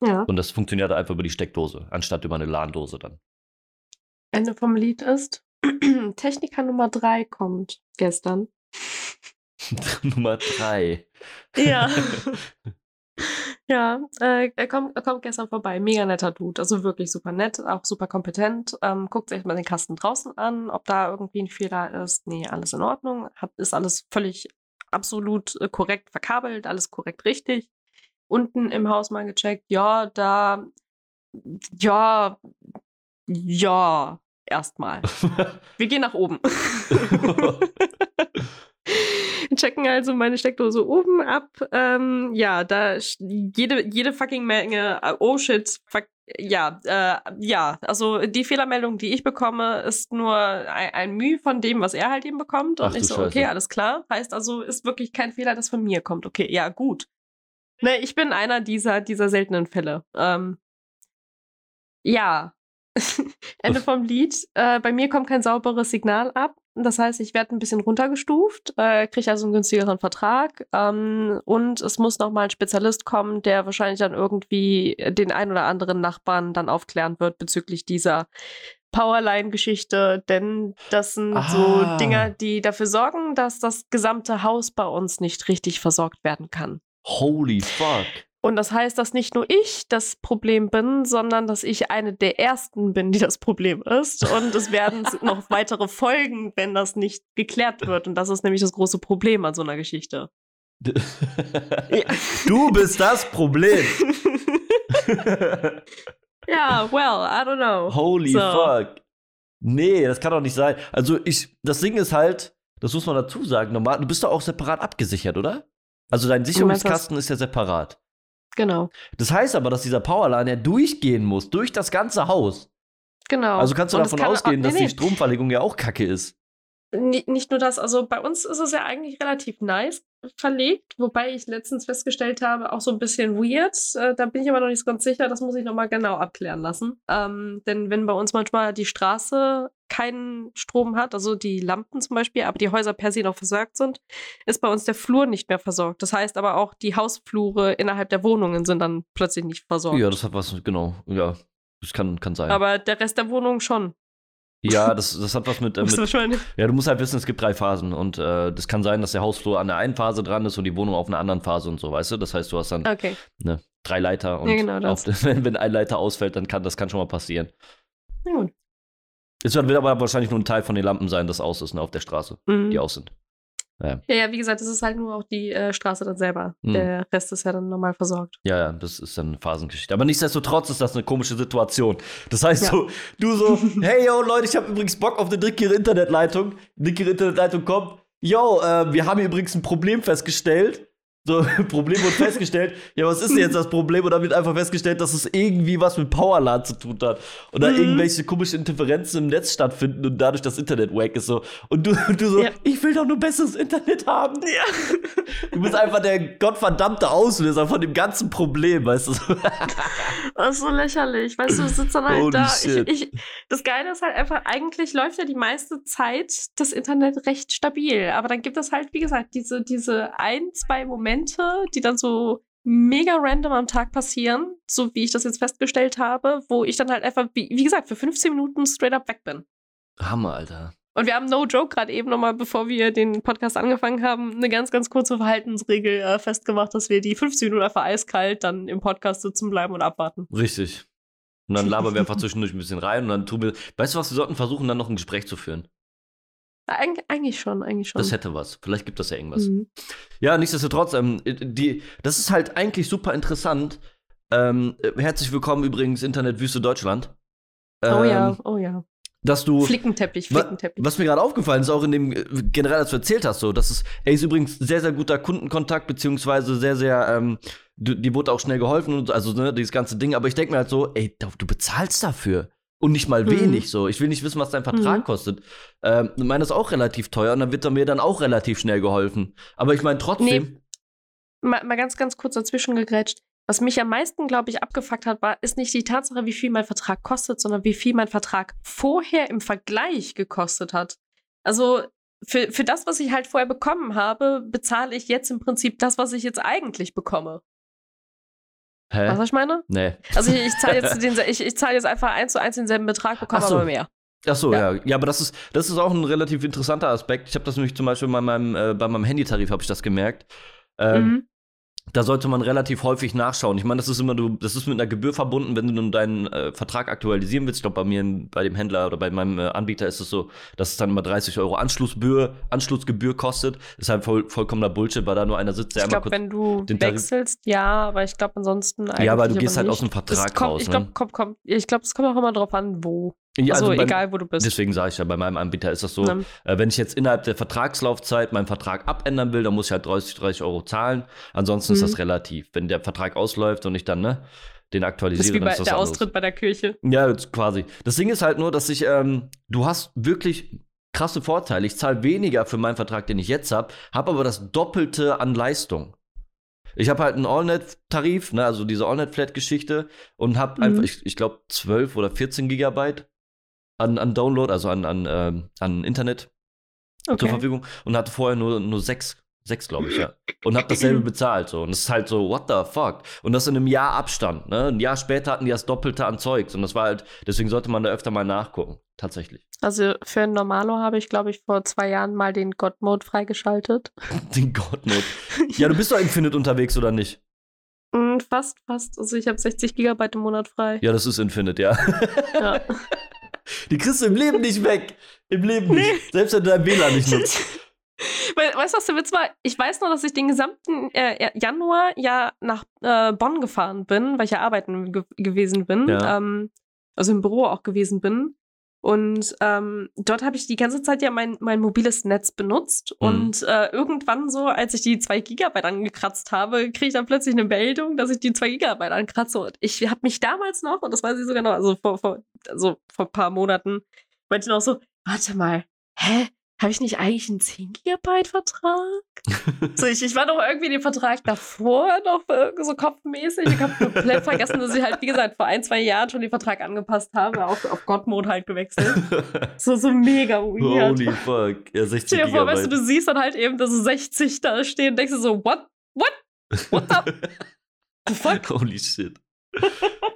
B: Ja.
A: Und das funktioniert einfach über die Steckdose, anstatt über eine LAN-Dose dann.
B: Ende vom Lied ist, Techniker Nummer 3 kommt gestern.
A: Nummer drei.
B: Ja. ja, äh, er, kommt, er kommt gestern vorbei. Mega netter Dude. Also wirklich super nett, auch super kompetent. Ähm, guckt sich mal den Kasten draußen an, ob da irgendwie ein Fehler ist. Nee, alles in Ordnung. Hat, ist alles völlig absolut äh, korrekt verkabelt, alles korrekt richtig. Unten im Haus mal gecheckt. Ja, da. Ja. Ja. Erstmal. Wir gehen nach oben. Checken also meine Steckdose oben ab. Ähm, ja, da jede, jede fucking Menge. äh, Oh shit. Fuck, ja, äh, ja. Also die Fehlermeldung, die ich bekomme, ist nur ein, ein Mühe von dem, was er halt eben bekommt. Und
A: Ach
B: ich so,
A: Scheiße.
B: okay, alles klar. Heißt also, ist wirklich kein Fehler, das von mir kommt. Okay, ja, gut. Ne, ich bin einer dieser, dieser seltenen Fälle. Ähm, ja. Ende vom Lied. Äh, bei mir kommt kein sauberes Signal ab. Das heißt, ich werde ein bisschen runtergestuft, äh, kriege also einen günstigeren Vertrag. Ähm, und es muss nochmal ein Spezialist kommen, der wahrscheinlich dann irgendwie den ein oder anderen Nachbarn dann aufklären wird bezüglich dieser Powerline-Geschichte. Denn das sind
A: Ah.
B: so Dinge, die dafür sorgen, dass das gesamte Haus bei uns nicht richtig versorgt werden kann.
A: Holy fuck.
B: Und das heißt, dass nicht nur ich das Problem bin, sondern dass ich eine der ersten bin, die das Problem ist. Und es werden noch weitere Folgen, wenn das nicht geklärt wird. Und das ist nämlich das große Problem an so einer Geschichte.
A: Du bist das Problem.
B: ja, well, I don't know.
A: Holy
B: So.
A: fuck. Nee, das kann doch nicht sein. Also ich, das Ding ist halt, das muss man dazu sagen, normal, du bist doch auch separat abgesichert, oder? Also dein? Sicherungskasten ist ja separat.
B: Genau,
A: Das heißt aber, dass dieser Powerline ja durchgehen muss, durch das ganze Haus.
B: genau.
A: Also kannst du
B: Und
A: davon
B: kann-
A: ausgehen,
B: nee,
A: dass
B: nee.
A: die Stromverlegung ja auch kacke ist.
B: nicht nur das, also bei uns ist es ja eigentlich relativ nice verlegt, wobei ich letztens festgestellt habe, auch so ein bisschen weird. Äh, da bin ich aber noch nicht ganz sicher, das muss ich nochmal genau abklären lassen. Ähm, denn wenn bei uns manchmal die Straße keinen Strom hat, also die Lampen zum Beispiel, aber die Häuser per se noch versorgt sind, ist bei uns der Flur nicht mehr versorgt. Das heißt aber auch, die Hausflure innerhalb der Wohnungen sind dann plötzlich nicht versorgt.
A: Ja, das hat was, genau, ja. Das kann, kann sein.
B: Aber der Rest der Wohnung schon.
A: Ja, das, das hat was mit. Äh, mit ja, du musst halt wissen, es gibt drei Phasen. Und äh, das kann sein, dass der Hausflur an der einen Phase dran ist und die Wohnung auf einer anderen Phase und so, weißt du? Das heißt, du hast dann
B: Okay.
A: ne, drei Leiter und
B: Ja, genau
A: auf, wenn, wenn ein Leiter ausfällt, dann kann das kann schon mal passieren.
B: Na gut.
A: Es wird aber wahrscheinlich nur ein Teil von den Lampen sein, das aus ist, ne, auf der Straße,
B: Mhm.
A: die aus sind.
B: Ja, ja, wie gesagt, es ist halt nur auch die äh, Straße dann selber.
A: Mhm.
B: Der Rest ist ja dann normal versorgt.
A: Ja, ja, das ist dann eine Phasengeschichte. Aber nichtsdestotrotz ist das eine komische Situation. Das heißt
B: Ja.
A: so, du so, hey yo Leute, ich habe übrigens Bock auf eine dickere Internetleitung. Dickere Internetleitung kommt. Yo, äh, wir haben hier übrigens ein Problem festgestellt. So, Problem wird festgestellt. Ja, was ist denn jetzt das Problem? Und dann wird einfach festgestellt, dass es irgendwie was mit Powerland zu tun hat. Oder
B: Mhm.
A: irgendwelche komischen Interferenzen im Netz stattfinden und dadurch das Internet wack ist so. Und du, du so,
B: Ja.
A: ich will doch nur besseres Internet haben. Du bist einfach der gottverdammte Auslöser von dem ganzen Problem, weißt du?
B: Das ist so lächerlich. Weißt du, du sitzt dann halt
A: Holy
B: da. Ich, ich, das Geile ist halt einfach, eigentlich läuft ja die meiste Zeit das Internet recht stabil. Aber dann gibt es halt, wie gesagt, diese, diese ein, zwei Momente, die dann so mega random am Tag passieren, so wie ich das jetzt festgestellt habe, wo ich dann halt einfach, wie, wie gesagt, für 15 Minuten straight up weg bin.
A: Hammer, Alter.
B: Und wir haben No Joke gerade eben nochmal, bevor wir den Podcast angefangen haben, eine ganz, ganz kurze Verhaltensregel äh, festgemacht, dass wir die 15 Minuten einfach eiskalt dann im Podcast sitzen bleiben und abwarten.
A: Richtig. Und dann labern wir einfach zwischendurch ein bisschen rein und dann tun wir. Weißt du was, wir sollten versuchen, dann noch ein Gespräch zu führen.
B: Eig eigentlich schon, eigentlich schon.
A: Das hätte was. Vielleicht gibt das ja irgendwas.
B: Mhm.
A: Ja, nichtsdestotrotz, ähm, die, das ist halt eigentlich super interessant. Ähm, äh, herzlich willkommen übrigens, Internetwüste Deutschland.
B: Oh ja,
A: Ähm,
B: oh ja.
A: Dass du.
B: Flickenteppich, Flickenteppich.
A: Was mir gerade aufgefallen ist, auch in dem, äh, generell, als du erzählt hast, so, das ist, ey, ist übrigens sehr, sehr guter Kundenkontakt, beziehungsweise sehr, sehr, ähm, du, die wurde auch schnell geholfen und so, also, ne, dieses ganze Ding, aber ich denke mir halt so, ey, du bezahlst dafür. Und nicht mal
B: Mhm.
A: wenig, so. Ich will nicht wissen, was dein Vertrag
B: Mhm.
A: kostet. Ähm, meine ist auch relativ teuer und dann wird er mir dann auch relativ schnell geholfen. Aber ich meine trotzdem,
B: Mal, mal ganz, ganz kurz dazwischen gegrätscht. Was mich am meisten, glaube ich, abgefuckt hat, war, ist nicht die Tatsache, wie viel mein Vertrag kostet, sondern wie viel mein Vertrag vorher im Vergleich gekostet hat. Also für, für das, was ich halt vorher bekommen habe, bezahle ich jetzt im Prinzip das, was ich jetzt eigentlich bekomme.
A: Hä?
B: Was ich meine?
A: Nee.
B: Also ich, ich zahle jetzt, den, ich, ich zahle jetzt einfach eins zu eins denselben Betrag, bekomme
A: so.
B: aber mehr.
A: Ach so, ja.
B: Ja.
A: ja. aber das ist, das ist auch ein relativ interessanter Aspekt. Ich habe das nämlich zum Beispiel bei meinem, äh, bei meinem Handytarif habe ich das gemerkt. Ähm,
B: Mhm.
A: Da sollte man relativ häufig nachschauen. Ich meine, das ist immer, du, das ist mit einer Gebühr verbunden, wenn du nun deinen äh, Vertrag aktualisieren willst. Ich glaube, bei mir, bei dem Händler oder bei meinem äh, Anbieter ist es so, dass es dann immer 30 Euro Anschlussgebühr, Anschlussgebühr kostet. Ist halt voll, vollkommener Bullshit, weil da nur einer sitzt, der
B: Ich
A: einmal
B: glaube,
A: kurz.
B: wenn du wechselst, ja, aber ich glaube ansonsten
A: Ja, aber du gehst halt
B: nicht.
A: aus dem Vertrag
B: kommt,
A: raus,
B: Ich
A: ne?
B: glaube, kommt, kommt, ich glaube, es kommt auch immer drauf an, wo.
A: Ja,
B: also,
A: beim-
B: egal, wo du bist.
A: Deswegen sage ich ja, bei meinem Anbieter ist das so? Äh, wenn ich jetzt innerhalb der Vertragslaufzeit meinen Vertrag abändern will, dann muss ich halt 30, 30 Euro zahlen. Ansonsten ist
B: Mhm.
A: das relativ. Wenn der Vertrag ausläuft und ich dann ne, den
B: Das
A: aktualisiere,
B: ist wie
A: dann
B: bei
A: ist das
B: der. Austritt bei der Kirche.
A: Ja, quasi. Das Ding ist halt nur, dass ich, ähm, du hast wirklich krasse Vorteile. Ich zahle weniger für meinen Vertrag, den ich jetzt habe, habe aber das Doppelte an Leistung. Ich habe halt einen Allnet-Tarif, ne, also diese Allnet-Flat-Geschichte und habe
B: Mhm.
A: einfach, ich, ich glaube, 12 oder 14 Gigabyte an, an Download, also an, an, ähm, an Internet zur
B: Okay.
A: Verfügung und hatte vorher nur, nur sechs, sechs glaube ich, ja. Und habe dasselbe bezahlt. So. Und es ist halt so, what the fuck? Und das in einem Jahr Abstand. Ne? Ein Jahr später hatten die das Doppelte an Zeugs. Und das war halt, deswegen sollte man da öfter mal nachgucken. Tatsächlich.
B: Also für ein Normalo habe ich, glaube ich, vor zwei Jahren mal den God-Mode freigeschaltet.
A: Den Godmode. Ja, du bist doch Infinite unterwegs, oder nicht?
B: Mm, fast, fast. Also ich habe 60 Gigabyte im Monat frei.
A: Ja, das ist Infinite, ja.
B: Ja.
A: Die kriegst du im Leben nicht weg. Im Leben nicht. Selbst wenn du dein WLAN nicht nutzt.
B: We- Weißt du, was der Witz war? Ich weiß noch, dass ich den gesamten äh, Januar ja nach äh, Bonn gefahren bin, weil ich ja arbeiten ge gewesen bin.
A: Ja.
B: Ähm, also im Büro auch gewesen bin. Und ähm, dort habe ich die ganze Zeit ja mein, mein mobiles Netz benutzt.
A: Mhm.
B: Und äh, irgendwann so, als ich die 2 Gigabyte angekratzt habe, kriege ich dann plötzlich eine Meldung, dass ich die 2 Gigabyte ankratze. Und ich habe mich damals noch, und das weiß ich sogar noch, also vor, vor, also vor ein paar Monaten, meinte noch so, warte mal, hä? Habe ich nicht eigentlich einen 10 Gigabyte Vertrag? so, ich, ich war doch irgendwie den Vertrag davor noch äh, so kopfmäßig. Ich habe komplett vergessen, dass ich halt, wie gesagt, vor ein, zwei Jahren schon den Vertrag angepasst habe, auf, auf God-Mode halt gewechselt. so, so mega weird.
A: Holy fuck. Ja, 60
B: Stell dir vor,
A: Gigabyte.
B: weißt du, du siehst dann halt eben, dass so 60 da stehen und denkst du so, what? What? What the, the fuck?
A: Holy shit.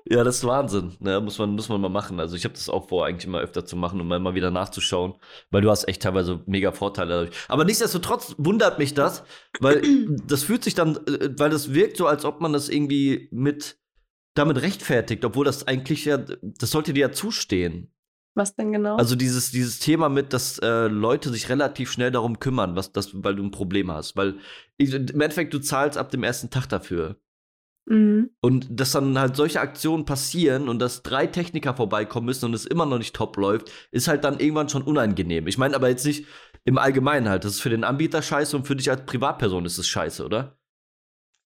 A: Ja, das ist Wahnsinn. Ne? Muss, man, muss man mal machen. Also ich habe das auch vor, eigentlich immer öfter zu machen, um mal wieder nachzuschauen, weil du hast echt teilweise mega Vorteile dadurch. Aber nichtsdestotrotz wundert mich das, weil das fühlt sich dann, äh, weil das wirkt so, als ob man das irgendwie mit damit rechtfertigt, obwohl das eigentlich ja, das sollte dir ja zustehen.
B: Was denn genau?
A: Also dieses, dieses Thema mit, dass äh, Leute sich relativ schnell darum kümmern, was das, weil du ein Problem hast. Weil im Endeffekt, du zahlst ab dem ersten Tag dafür.
B: Mhm.
A: Und dass dann halt solche Aktionen passieren und dass drei Techniker vorbeikommen müssen und es immer noch nicht top läuft, ist halt dann irgendwann schon unangenehm. Ich meine aber jetzt nicht im Allgemeinen halt. Das ist für den Anbieter scheiße und für dich als Privatperson ist es scheiße, oder?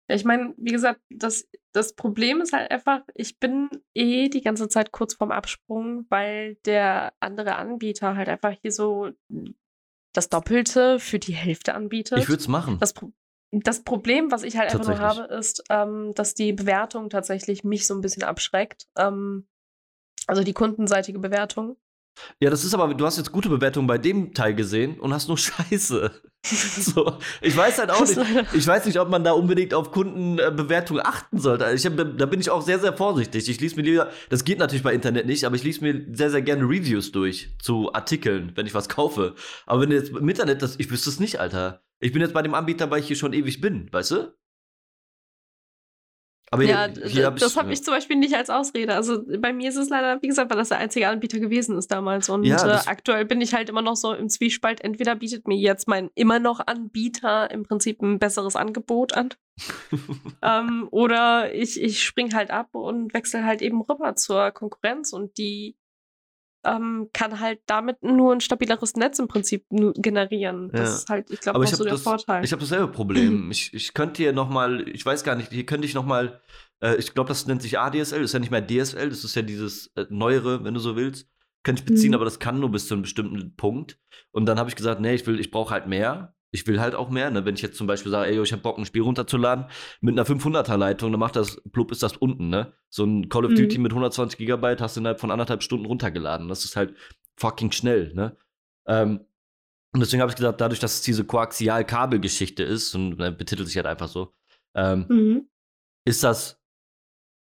B: Ja, Ich meine, wie gesagt, das, das Problem ist halt einfach, ich bin eh die ganze Zeit kurz vorm Absprung, weil der andere Anbieter halt einfach hier so das Doppelte für die Hälfte anbietet.
A: Ich würde es machen.
B: das, das Problem, was ich halt einfach nur habe, ist, ähm, dass die Bewertung tatsächlich mich so ein bisschen abschreckt. Ähm, also die kundenseitige Bewertung.
A: Ja, das ist aber, du hast jetzt gute Bewertungen bei dem Teil gesehen und hast nur Scheiße. so, ich weiß halt auch nicht. Ich weiß nicht, ob man da unbedingt auf Kundenbewertungen achten sollte. Also Ich hab, da bin ich auch sehr, sehr vorsichtig. Ich lese mir lieber, das geht natürlich bei Internet nicht, aber ich lese mir sehr, sehr gerne Reviews durch zu Artikeln, wenn ich was kaufe. Aber wenn du jetzt im Internet, das, ich wüsste es nicht, Alter. Ich bin jetzt bei dem Anbieter, weil ich hier schon ewig bin, weißt du? Aber
B: ja,
A: hier, hier hab
B: das habe ich zum Beispiel nicht als Ausrede. Also bei mir ist es leider, wie gesagt, weil das der einzige Anbieter gewesen ist damals. Und
A: Ja,
B: äh, aktuell bin ich halt immer noch so im Zwiespalt. Entweder bietet mir jetzt mein immer noch Anbieter im Prinzip ein besseres Angebot an. ähm, oder ich, ich spring halt ab und wechsle halt eben rüber zur Konkurrenz und die ähm, kann halt damit nur ein stabileres Netz im Prinzip generieren. Das
A: Ja.
B: ist halt, ich glaube, auch
A: ich
B: so
A: habe
B: der
A: das,
B: Vorteil.
A: ich hab dasselbe Problem. ich, ich könnte hier noch mal, ich weiß gar nicht, hier könnte ich noch mal, äh, ich glaube, das nennt sich ADSL, das ist ja nicht mehr DSL, das ist ja dieses äh, neuere, wenn du so willst. Könnte ich beziehen,
B: Mhm.
A: aber das kann nur bis zu einem bestimmten Punkt. Und dann habe ich gesagt, nee, ich will, ich brauche halt mehr. Ich will halt auch mehr. Ne? Wenn ich jetzt zum Beispiel sage, ey, ich habe Bock, ein Spiel runterzuladen mit einer 500er Leitung, dann macht das, plupp ist das unten. Ne? So ein Call of
B: Mhm.
A: Duty mit 120 Gigabyte hast du innerhalb von anderthalb Stunden runtergeladen. Das ist halt fucking schnell. Ne? Ähm, und deswegen habe ich gesagt, dadurch, dass es diese Koaxial-Kabelgeschichte ist, und äh, betitelt sich halt einfach so, ähm,
B: mhm.
A: ist das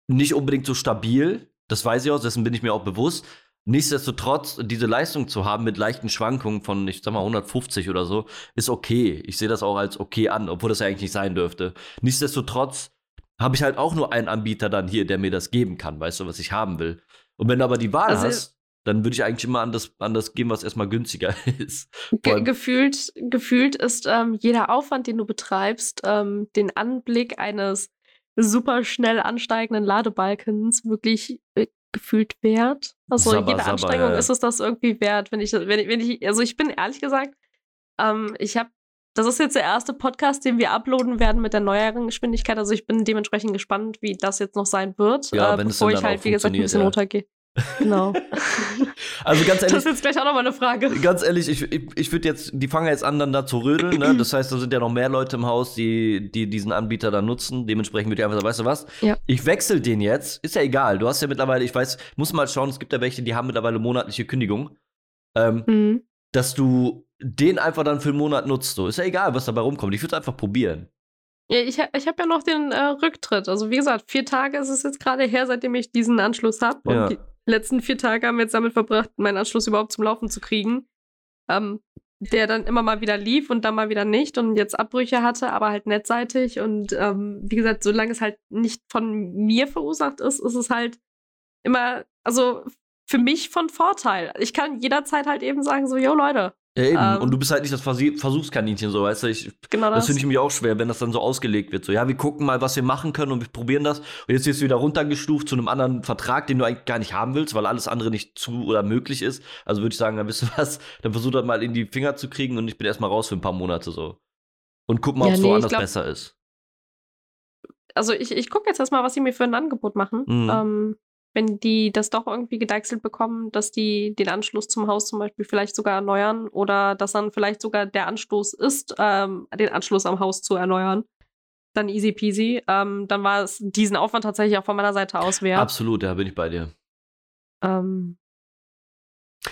A: nicht unbedingt so stabil. Das weiß ich auch, dessen bin ich mir auch bewusst. Nichtsdestotrotz, diese Leistung zu haben mit leichten Schwankungen von, ich sag mal, 150 oder so, ist okay. Ich sehe das auch als okay an, obwohl das ja eigentlich nicht sein dürfte. Nichtsdestotrotz habe ich halt auch nur einen Anbieter dann hier, der mir das geben kann, weißt du, was ich haben will. Und wenn du aber die Wahl
B: Also-
A: hast, dann würde ich eigentlich immer an das, an das gehen, was erstmal günstiger ist.
B: Ge gefühlt, gefühlt ist ähm, jeder Aufwand, den du betreibst, ähm, den Anblick eines super schnell ansteigenden Ladebalkens wirklich äh, gefühlt wert. Also
A: Sabber,
B: jede
A: sabber,
B: Anstrengung
A: ja,
B: ist es das irgendwie wert, wenn ich, wenn, ich- wenn ich, also ich bin ehrlich gesagt, ähm, ich habe, das ist jetzt der erste Podcast, den wir uploaden werden mit der neueren Geschwindigkeit. Also ich bin dementsprechend gespannt, wie das jetzt noch sein wird,
A: Ja,
B: äh,
A: wenn es
B: bevor
A: denn
B: ich
A: dann
B: halt, wie gesagt, ein bisschen
A: ja.
B: runtergehe. Genau.
A: Also ganz
B: das
A: ehrlich,
B: ist jetzt gleich auch nochmal eine Frage.
A: Ganz ehrlich, ich, ich, ich würde jetzt, die fangen jetzt an, dann da zu rödeln, ne? Das heißt, da sind ja noch mehr Leute im Haus, die, die diesen Anbieter dann nutzen. Dementsprechend würde ich einfach sagen, weißt du was?
B: Ja.
A: Ich wechsle den jetzt. Ist ja egal. Du hast ja mittlerweile, ich weiß, muss mal schauen, es gibt ja welche, die haben mittlerweile monatliche Kündigung. Ähm,
B: Mhm.
A: dass du den einfach dann für einen Monat nutzt. So. Ist ja egal, was dabei rumkommt. Ich würde es einfach probieren.
B: Ja, ich, ich habe ja noch den äh, Rücktritt. Also wie gesagt, vier Tage ist es jetzt gerade her, seitdem ich diesen Anschluss habe. Und
A: Ja.
B: die letzten vier Tage haben wir jetzt damit verbracht, meinen Anschluss überhaupt zum Laufen zu kriegen. Ähm, der dann immer mal wieder lief und dann mal wieder nicht und jetzt Abbrüche hatte, aber halt netzseitig. Und ähm, wie gesagt, solange es halt nicht von mir verursacht ist, ist es halt immer, also für mich von Vorteil. Ich kann jederzeit halt eben sagen, so, yo Leute,
A: Ja, eben.
B: Ähm.
A: Und du bist halt nicht das Versi- Versuchskaninchen, so, weißt du? Ich,
B: genau
A: Das
B: das.
A: finde ich mir auch schwer, wenn das dann so ausgelegt wird. So, ja, wir gucken mal, was wir machen können und wir probieren das. Und jetzt wirst du wieder runtergestuft zu einem anderen Vertrag, den du eigentlich gar nicht haben willst, weil alles andere nicht zu oder möglich ist. Also würde ich sagen, dann wisst du was, dann versuch das mal in die Finger zu kriegen und ich bin erstmal raus für ein paar Monate so. Und guck mal,
B: Ja,
A: ob es
B: nee,
A: woanders besser ist.
B: also ich, ich gucke jetzt erstmal, was sie mir für ein Angebot machen.
A: Mhm.
B: Ähm, wenn die das doch irgendwie gedeichselt bekommen, dass die den Anschluss zum Haus zum Beispiel vielleicht sogar erneuern oder dass dann vielleicht sogar der Anstoß ist, ähm, den Anschluss am Haus zu erneuern, dann easy peasy. Ähm, dann war es diesen Aufwand tatsächlich auch von meiner Seite aus wert.
A: Absolut, ja, bin ich bei dir.
B: Ähm,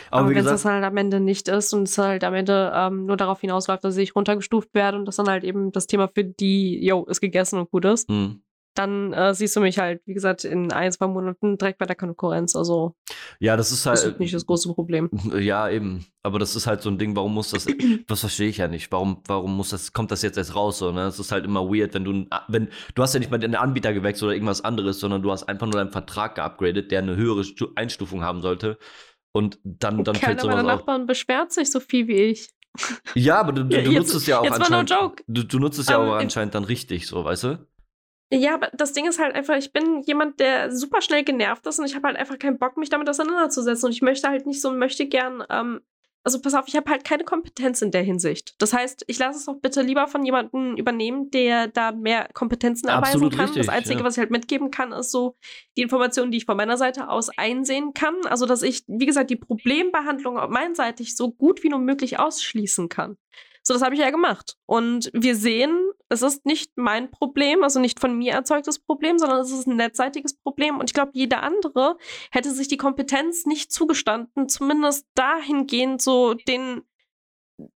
A: Aber,
B: aber wenn es das halt am Ende nicht ist und es halt am Ende ähm, nur darauf hinausläuft, dass ich runtergestuft werde und das dann halt eben das Thema für die, yo, ist gegessen und gut ist,
A: hm.
B: Dann äh, siehst du mich halt, wie gesagt, in ein, zwei Monaten direkt bei der Konkurrenz. Also
A: ja, das ist
B: das
A: halt.
B: ist nicht das große Problem.
A: Ja, eben. Aber das ist halt so ein Ding, warum muss das, das verstehe ich ja nicht. Warum, warum muss das, kommt das jetzt erst raus? So, ne? Es ist halt immer weird, wenn du, wenn, du hast ja nicht mal den Anbieter gewechselt oder irgendwas anderes, sondern du hast einfach nur deinen Vertrag geupgradet, der eine höhere Stu Einstufung haben sollte. Und dann, dann fällt
B: Keiner meiner
A: sowas auch.
B: Nachbarn beschwert sich so viel wie ich.
A: Ja, aber du, du, du
B: jetzt-
A: nutzt es ja auch
B: jetzt mal no
A: anscheinend.
B: joke.
A: Du, du nutzt es ja
B: Ähm,
A: auch anscheinend dann richtig, so, weißt du?
B: Ja, aber das Ding ist halt einfach, ich bin jemand, der super schnell genervt ist und ich habe halt einfach keinen Bock, mich damit auseinanderzusetzen. Und ich möchte halt nicht so, möchte gern, ähm, also pass auf, ich habe halt keine Kompetenz in der Hinsicht. Das heißt, ich lasse es doch bitte lieber von jemandem übernehmen, der da mehr Kompetenzen erweisen
A: Absolut
B: kann.
A: richtig,
B: das Einzige,
A: ja.
B: was ich halt mitgeben kann, ist so die Informationen, die ich von meiner Seite aus einsehen kann. Also, dass ich, wie gesagt, die Problembehandlung auf meinseitig so gut wie nur möglich ausschließen kann. So, das habe ich ja gemacht. Und wir sehen, es ist nicht mein Problem, also nicht von mir erzeugtes Problem, sondern es ist ein netzseitiges Problem. Und ich glaube, jeder andere hätte sich die Kompetenz nicht zugestanden, zumindest dahingehend so den,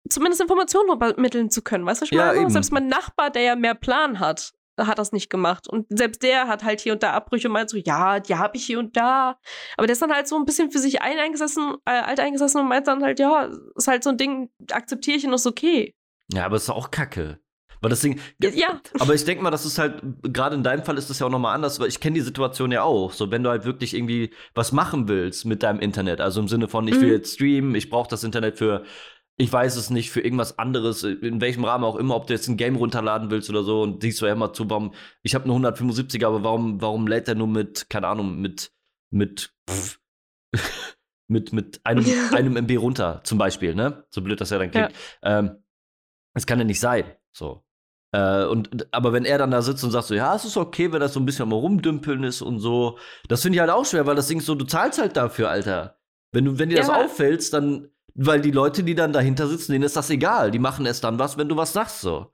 B: zumindest Informationen übermitteln zu können. Weißt du, was ich
A: Ja,
B: meine?
A: eben.
B: Selbst mein Nachbar, der ja mehr Plan hat, hat das nicht gemacht. Und selbst der hat halt hier und da Abbrüche und meint so, ja, die habe ich hier und da. Aber der ist dann halt so ein bisschen für sich ein eingesessen, äh, alt eingesessen und meint dann halt, ja, ist halt so ein Ding, akzeptiere ich und ist okay.
A: Ja, aber es ist auch kacke. Weil das Ding.
B: Ja.
A: Aber ich denke mal, das ist halt, gerade in deinem Fall ist das ja auch nochmal anders, weil ich kenne die Situation ja auch. So, wenn du halt wirklich irgendwie was machen willst mit deinem Internet, also im Sinne von, ich will
B: Mhm.
A: jetzt streamen, ich brauche das Internet für, ich weiß es nicht, für irgendwas anderes, in welchem Rahmen auch immer, ob du jetzt ein Game runterladen willst oder so und siehst du ja immer zu, warum, ich habe eine 175er, aber warum, warum lädt der nur mit, keine Ahnung, mit, mit, pff, mit, mit einem,
B: Ja.
A: einem MB runter, zum Beispiel, ne? So blöd das ja dann klingt. Ähm, das kann ja nicht sein. So. Äh, und, aber wenn er dann da sitzt und sagt so, ja, es ist okay, wenn das so ein bisschen mal rumdümpeln ist und so, das finde ich halt auch schwer, weil das Ding ist so, du zahlst halt dafür, Alter. Wenn du, wenn dir
B: Ja,
A: das auffällt, dann, weil die Leute, die dann dahinter sitzen, denen ist das egal. Die machen erst dann was, wenn du was sagst, so.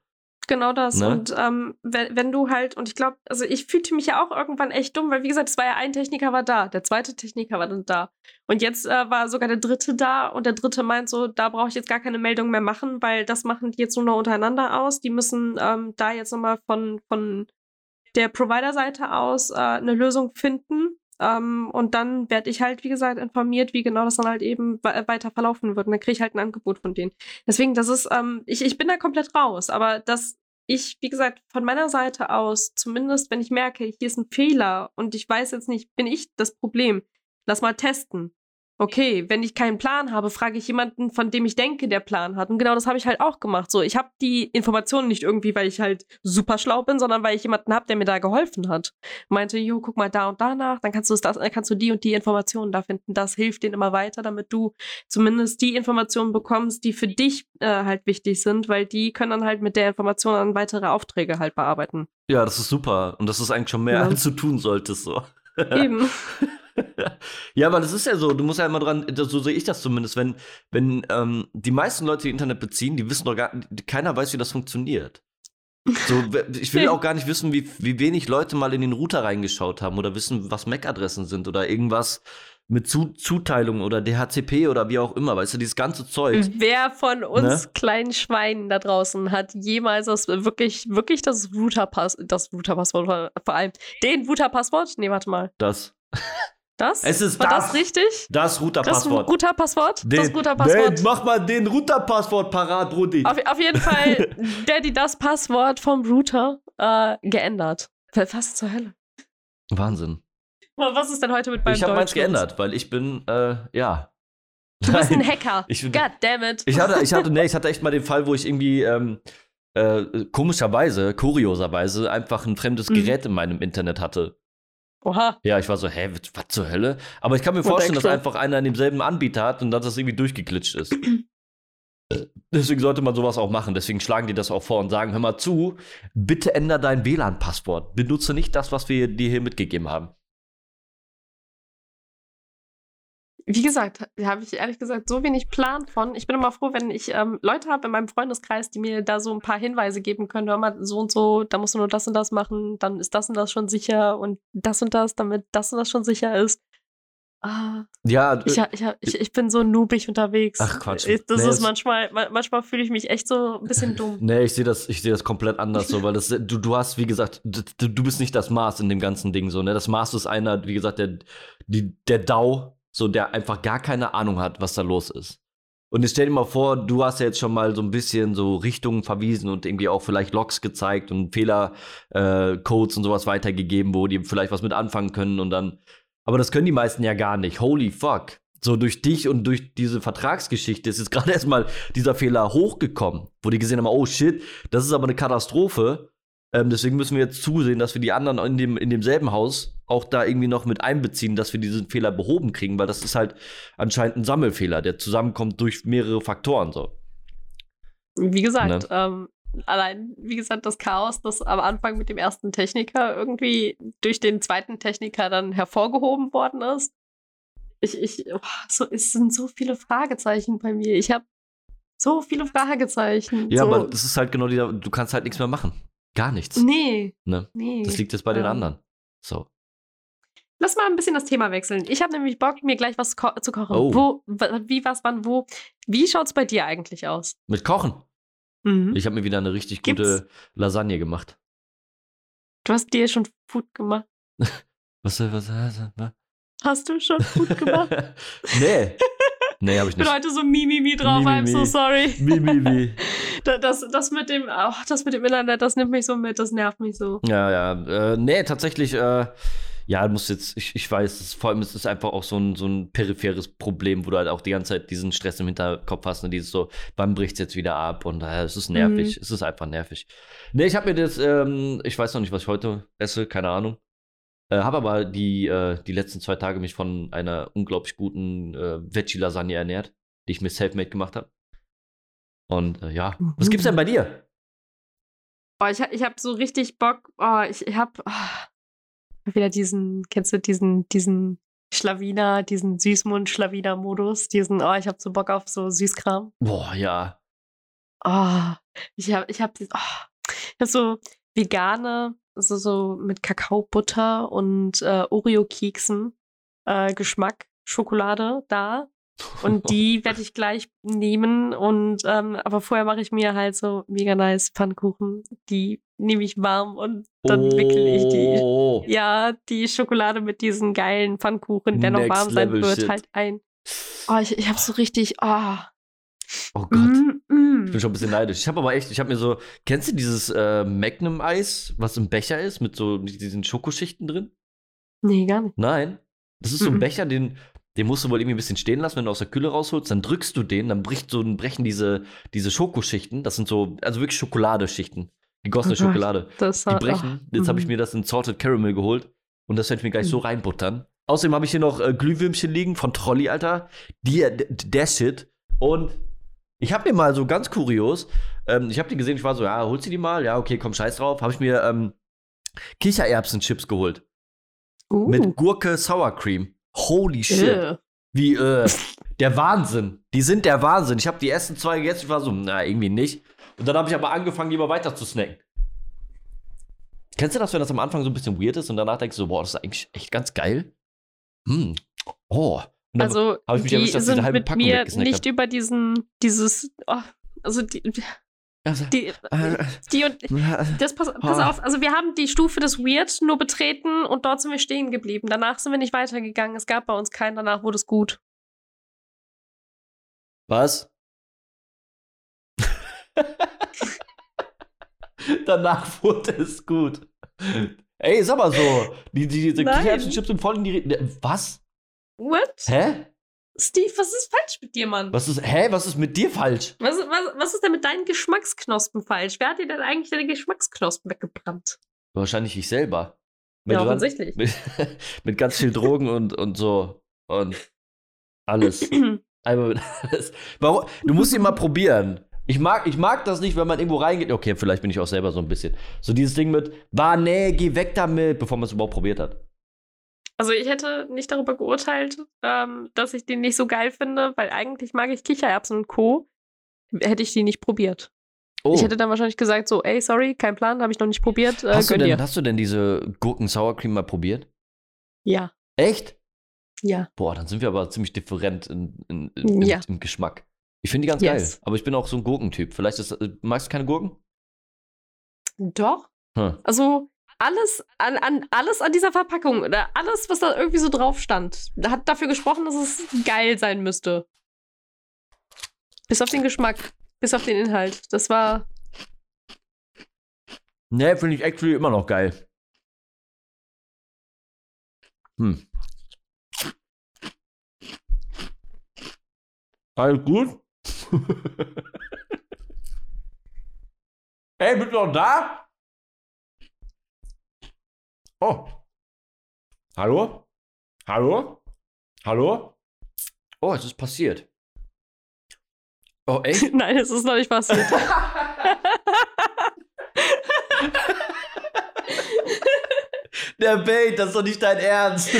B: Genau das.
A: Ne?
B: Und ähm, wenn, wenn du halt, und ich glaube, also ich fühlte mich ja auch irgendwann echt dumm, weil wie gesagt, es war ja ein Techniker war da, der zweite Techniker war dann da. Und jetzt äh, war sogar der dritte da und der dritte meint so, da brauche ich jetzt gar keine Meldung mehr machen, weil das machen die jetzt nur noch untereinander aus. Die müssen ähm, da jetzt nochmal von, von der Provider-Seite aus äh, eine Lösung finden. Ähm, und dann werde ich halt, wie gesagt, informiert, wie genau das dann halt eben we- weiter verlaufen wird. Und dann kriege ich halt ein Angebot von denen. Deswegen, das ist, ähm, ich, ich bin da komplett raus, aber dass ich, wie gesagt, von meiner Seite aus, zumindest wenn ich merke, hier ist ein Fehler und ich weiß jetzt nicht, bin ich das Problem, lass mal testen. Okay, wenn ich keinen Plan habe, frage ich jemanden, von dem ich denke, der Plan hat. Und genau das habe ich halt auch gemacht. So, ich habe die Informationen nicht irgendwie, weil ich halt super schlau bin, sondern weil ich jemanden habe, der mir da geholfen hat. Meinte, jo, guck mal da und danach, dann kannst du das, dann kannst du die und die Informationen da finden. Das hilft denen immer weiter, damit du zumindest die Informationen bekommst, die für dich äh, halt wichtig sind, weil die können dann halt mit der Information dann weitere Aufträge halt bearbeiten.
A: Ja, das ist super. Und das ist eigentlich schon mehr,
B: Ja.
A: als du tun solltest, so.
B: Eben.
A: ja, aber das ist ja so, du musst ja immer dran, so sehe ich das zumindest, wenn, wenn ähm, die meisten Leute, die Internet beziehen, die wissen doch gar keiner weiß, wie das funktioniert. So, ich will auch gar nicht wissen, wie, wie wenig Leute mal in den Router reingeschaut haben oder wissen, was MAC-Adressen sind oder irgendwas mit Zu Zuteilung oder DHCP oder wie auch immer, weißt du, dieses ganze Zeug.
B: Wer von uns
A: Ne?
B: kleinen Schweinen da draußen hat jemals das wirklich, wirklich das Router-Pass, das Router-Passwort vor vor allem, den Router-Passwort? Nee, warte mal.
A: Das,
B: Das?
A: Es ist
B: War das,
A: das.
B: richtig?
A: das
B: Das
A: Router-Passwort.
B: Router-Passwort? Das Router-Passwort.
A: Mach mal den Router-Passwort parat, Brudi.
B: Auf, auf jeden Fall, die das Passwort vom Router äh, geändert. Was zur Hölle?
A: Wahnsinn.
B: Was ist denn heute mit meinem
A: Ich habe meins geändert, weil ich bin, äh, ja.
B: Du bist ein. Hacker.
A: Ich-
B: God damn it.
A: Ich hatte, ich hatte, nee, ich hatte echt mal den Fall, wo ich irgendwie ähm, äh, komischerweise, kurioserweise, einfach ein fremdes
B: Mhm.
A: Gerät in meinem Internet hatte.
B: Oha.
A: Ja, ich war so, hä, was zur Hölle? Aber ich kann mir
B: Und
A: vorstellen, dass einfach einer in demselben Anbieter hat und dass das irgendwie durchgeglitscht ist. Deswegen sollte man sowas auch machen. Deswegen schlagen die das auch vor und sagen, hör mal zu, bitte änder dein WLAN-Passwort. Benutze nicht das, was wir dir hier mitgegeben haben.
B: Wie gesagt, habe ich ehrlich gesagt so wenig Plan von. Ich bin immer froh, wenn ich ähm, Leute habe in meinem Freundeskreis, die mir da so ein paar Hinweise geben können. Hör mal, so und so, da musst du nur das und das machen, dann ist das und das schon sicher und das und das, damit das und das schon sicher ist. Ah,
A: Ja,
B: ich,
A: äh,
B: ich, ich, ich bin so noobig unterwegs.
A: Ach, Quatsch.
B: Ich, das
A: Nee,
B: ist manchmal, ma- manchmal fühle ich mich echt so ein bisschen dumm.
A: Nee, ich sehe das, ich sehe das komplett anders so, weil das, du, du hast, wie gesagt, du, du bist nicht das Maß in dem ganzen Ding so, ne? Das Maß ist einer, wie gesagt, der, die, der DAO, so, der einfach gar keine Ahnung hat, was da los ist. Und jetzt stell dir mal vor, du hast ja jetzt schon mal so ein bisschen so Richtungen verwiesen und irgendwie auch vielleicht Logs gezeigt und Fehlercodes äh, und sowas weitergegeben, wo die vielleicht was mit anfangen können und dann. Aber das können die meisten ja gar nicht. Holy fuck. So durch dich und durch diese Vertragsgeschichte ist jetzt gerade erstmal dieser Fehler hochgekommen, wo die gesehen haben, oh shit, das ist aber eine Katastrophe. Ähm, deswegen müssen wir jetzt zusehen, dass wir die anderen in, dem, in demselben Haus auch da irgendwie noch mit einbeziehen, dass wir diesen Fehler behoben kriegen, weil das ist halt anscheinend ein Sammelfehler, der zusammenkommt durch mehrere Faktoren so.
B: Wie gesagt,
A: Ne?
B: ähm, allein, wie gesagt, das Chaos, das am Anfang mit dem ersten Techniker irgendwie durch den zweiten Techniker dann hervorgehoben worden ist. Ich, ich, oh, so, es sind so viele Fragezeichen bei mir. Ich habe so viele Fragezeichen.
A: Ja,
B: so,
A: aber das ist halt genau dieser, du kannst halt nichts mehr machen. Gar nichts.
B: Nee,
A: Ne?
B: nee.
A: Das liegt jetzt bei den
B: Ähm,
A: anderen. So.
B: Lass mal ein bisschen das Thema wechseln. Ich habe nämlich Bock, mir gleich was ko zu kochen.
A: Oh.
B: Wo, wie, was, wann, wo. Wie schaut's bei dir eigentlich aus?
A: Mit Kochen.
B: Mhm.
A: Ich habe mir wieder eine richtig
B: Gibt's?
A: gute Lasagne gemacht.
B: Du hast dir schon Food gemacht.
A: Was, was, was, was?
B: Hast du schon Food gemacht?
A: nee. Nee, habe ich
B: Ich bin
A: nicht.
B: heute so Mimimi drauf,
A: Mi, mi,
B: I'm so
A: mi.
B: sorry.
A: Mi, mi, mi.
B: Da- Das, das, mit dem, ach, das mit dem Internet, das nimmt mich so mit, das nervt mich so.
A: Ja, ja. Äh, nee, tatsächlich, äh, ja, muss jetzt, ich, ich weiß, es, vor allem ist es einfach auch so ein, so ein peripheres Problem, wo du halt auch die ganze Zeit diesen Stress im Hinterkopf hast und dieses so, wann bricht es jetzt wieder ab und äh, es ist nervig, es ist einfach nervig. Nee, ich habe mir das, ähm, ich weiß noch nicht, was ich heute esse, keine Ahnung. Äh, habe aber die, äh, die letzten zwei Tage mich von einer unglaublich guten äh, Veggie-Lasagne ernährt, die ich mir selfmade gemacht habe. Und äh, ja, was gibt's denn bei dir?
B: Oh, ich, ich habe so richtig Bock. Oh, ich, ich habe wieder diesen, kennst du diesen, diesen Schlawiner, diesen Süßmund-Schlawiner-Modus, diesen, oh, ich habe so Bock auf so Süßkram.
A: Boah, ja.
B: Oh, ich habe, ich habe, oh, ich hab so vegane, so, so mit Kakaobutter und äh, Oreo-Keksen äh, Geschmack, Schokolade da. Und die werde ich gleich nehmen. Und ähm, aber vorher mache ich mir halt so mega nice Pfannkuchen. Die nehme ich warm und dann wickel ich die.
A: Oh.
B: Ja, die Schokolade mit diesen geilen Pfannkuchen, der noch
A: Next
B: warm sein wird,
A: shit.
B: halt ein. Oh, ich, ich habe so richtig. Oh.
A: Oh Gott.
B: Mm, mm.
A: Ich bin schon ein bisschen neidisch. Ich habe aber echt, ich habe mir so, kennst du dieses äh, Magnum-Eis, was im Becher ist, mit so diesen Schokoschichten drin?
B: Nee, gar nicht.
A: Nein. Das ist so ein
B: Mhm.
A: Becher, den, den musst du wohl irgendwie ein bisschen stehen lassen, wenn du aus der Kühle rausholst. Dann drückst du den, dann bricht so, dann brechen diese, diese Schokoschichten. Das sind so, also wirklich Schokoladeschichten. Gegossene
B: Oh.
A: Schokolade.
B: Das
A: Die brechen.
B: ach,
A: Jetzt habe ich mir das in Salted Caramel geholt. Und das werde ich mir gleich so
B: Mhm.
A: reinbuttern. Außerdem habe ich hier noch äh, Glühwürmchen liegen von Trolli, Alter. Die, der Shit. Und ich habe mir mal so ganz kurios, ähm, ich habe die gesehen, ich war so, ja, holst du die mal? Ja, okay, komm, scheiß drauf. Habe ich mir ähm, Kichererbsen-Chips geholt.
B: Uh.
A: Mit Gurke Sour Cream. Holy shit.
B: Äh.
A: Wie, äh, der Wahnsinn. Die sind der Wahnsinn. Ich habe die ersten zwei gegessen, ich war so, na, irgendwie nicht. Und dann habe ich aber angefangen, mal weiter zu snacken. Kennst du das, wenn das am Anfang so ein bisschen weird ist und danach denkst du so, boah, das ist eigentlich echt ganz geil? Hm. Oh.
B: Also,
A: hab ich mich
B: die
A: erwischt,
B: sind
A: eine halbe
B: mit
A: Packung
B: mir nicht über diesen, dieses, oh, also die,
A: also,
B: die,
A: äh,
B: die und, das, pass, pass
A: Oh.
B: auf, also wir haben die Stufe des Weird nur betreten und dort sind wir stehen geblieben. Danach sind wir nicht weitergegangen. Es gab bei uns keinen, danach wurde es gut.
A: Was? Danach wurde es gut. Ey, sag mal so. Die, die,
B: Nein.
A: Kichererbsen-Chips sind voll in die. Re- Was?
B: What?
A: Hä?
B: Steve, was ist falsch mit dir, Mann?
A: Was ist, hä? Was ist mit dir falsch?
B: Was, was, was ist denn mit deinen Geschmacksknospen falsch? Wer hat dir denn eigentlich deine Geschmacksknospen weggebrannt?
A: Wahrscheinlich ich selber.
B: Ja,
A: dran-
B: offensichtlich.
A: Mit, mit ganz viel Drogen und, und so. Und alles. Einmal mit alles. Warum? Du musst ihn mal probieren. Ich mag, ich mag das nicht, wenn man irgendwo reingeht. Okay, vielleicht bin ich auch selber so ein bisschen. So dieses Ding mit, war, nee, geh weg damit, bevor man es überhaupt probiert hat.
B: Also ich hätte nicht darüber geurteilt, ähm, dass ich den nicht so geil finde, weil eigentlich mag ich Kichererbsen und Co. Hätte ich die nicht probiert.
A: Oh.
B: Ich hätte dann wahrscheinlich gesagt, so, ey, sorry, kein Plan, habe ich noch nicht probiert. Äh,
A: hast, du denn,
B: dir.
A: hast du denn diese Gurken-Sour Cream mal probiert?
B: Ja,
A: Echt?
B: ja.
A: Boah, dann sind wir aber ziemlich different in, in, in,
B: Ja.
A: im, im Geschmack. Ich finde die ganz
B: Yes.
A: geil. Aber ich bin auch so ein Gurkentyp. Vielleicht ist, äh, magst du keine Gurken?
B: Doch.
A: Hm.
B: Also alles an, an, alles an dieser Verpackung oder alles, was da irgendwie so drauf stand, hat dafür gesprochen, dass es geil sein müsste. Bis auf den Geschmack, bis auf den Inhalt. Das war.
A: Nee, finde ich actually immer noch geil. Hm. Alles gut? Ey, bist du noch da? Oh. Hallo? Hallo? Hallo? Oh, es ist passiert. Oh, echt?
B: Nein, es ist noch nicht passiert.
A: Der Bait, das ist doch nicht dein Ernst.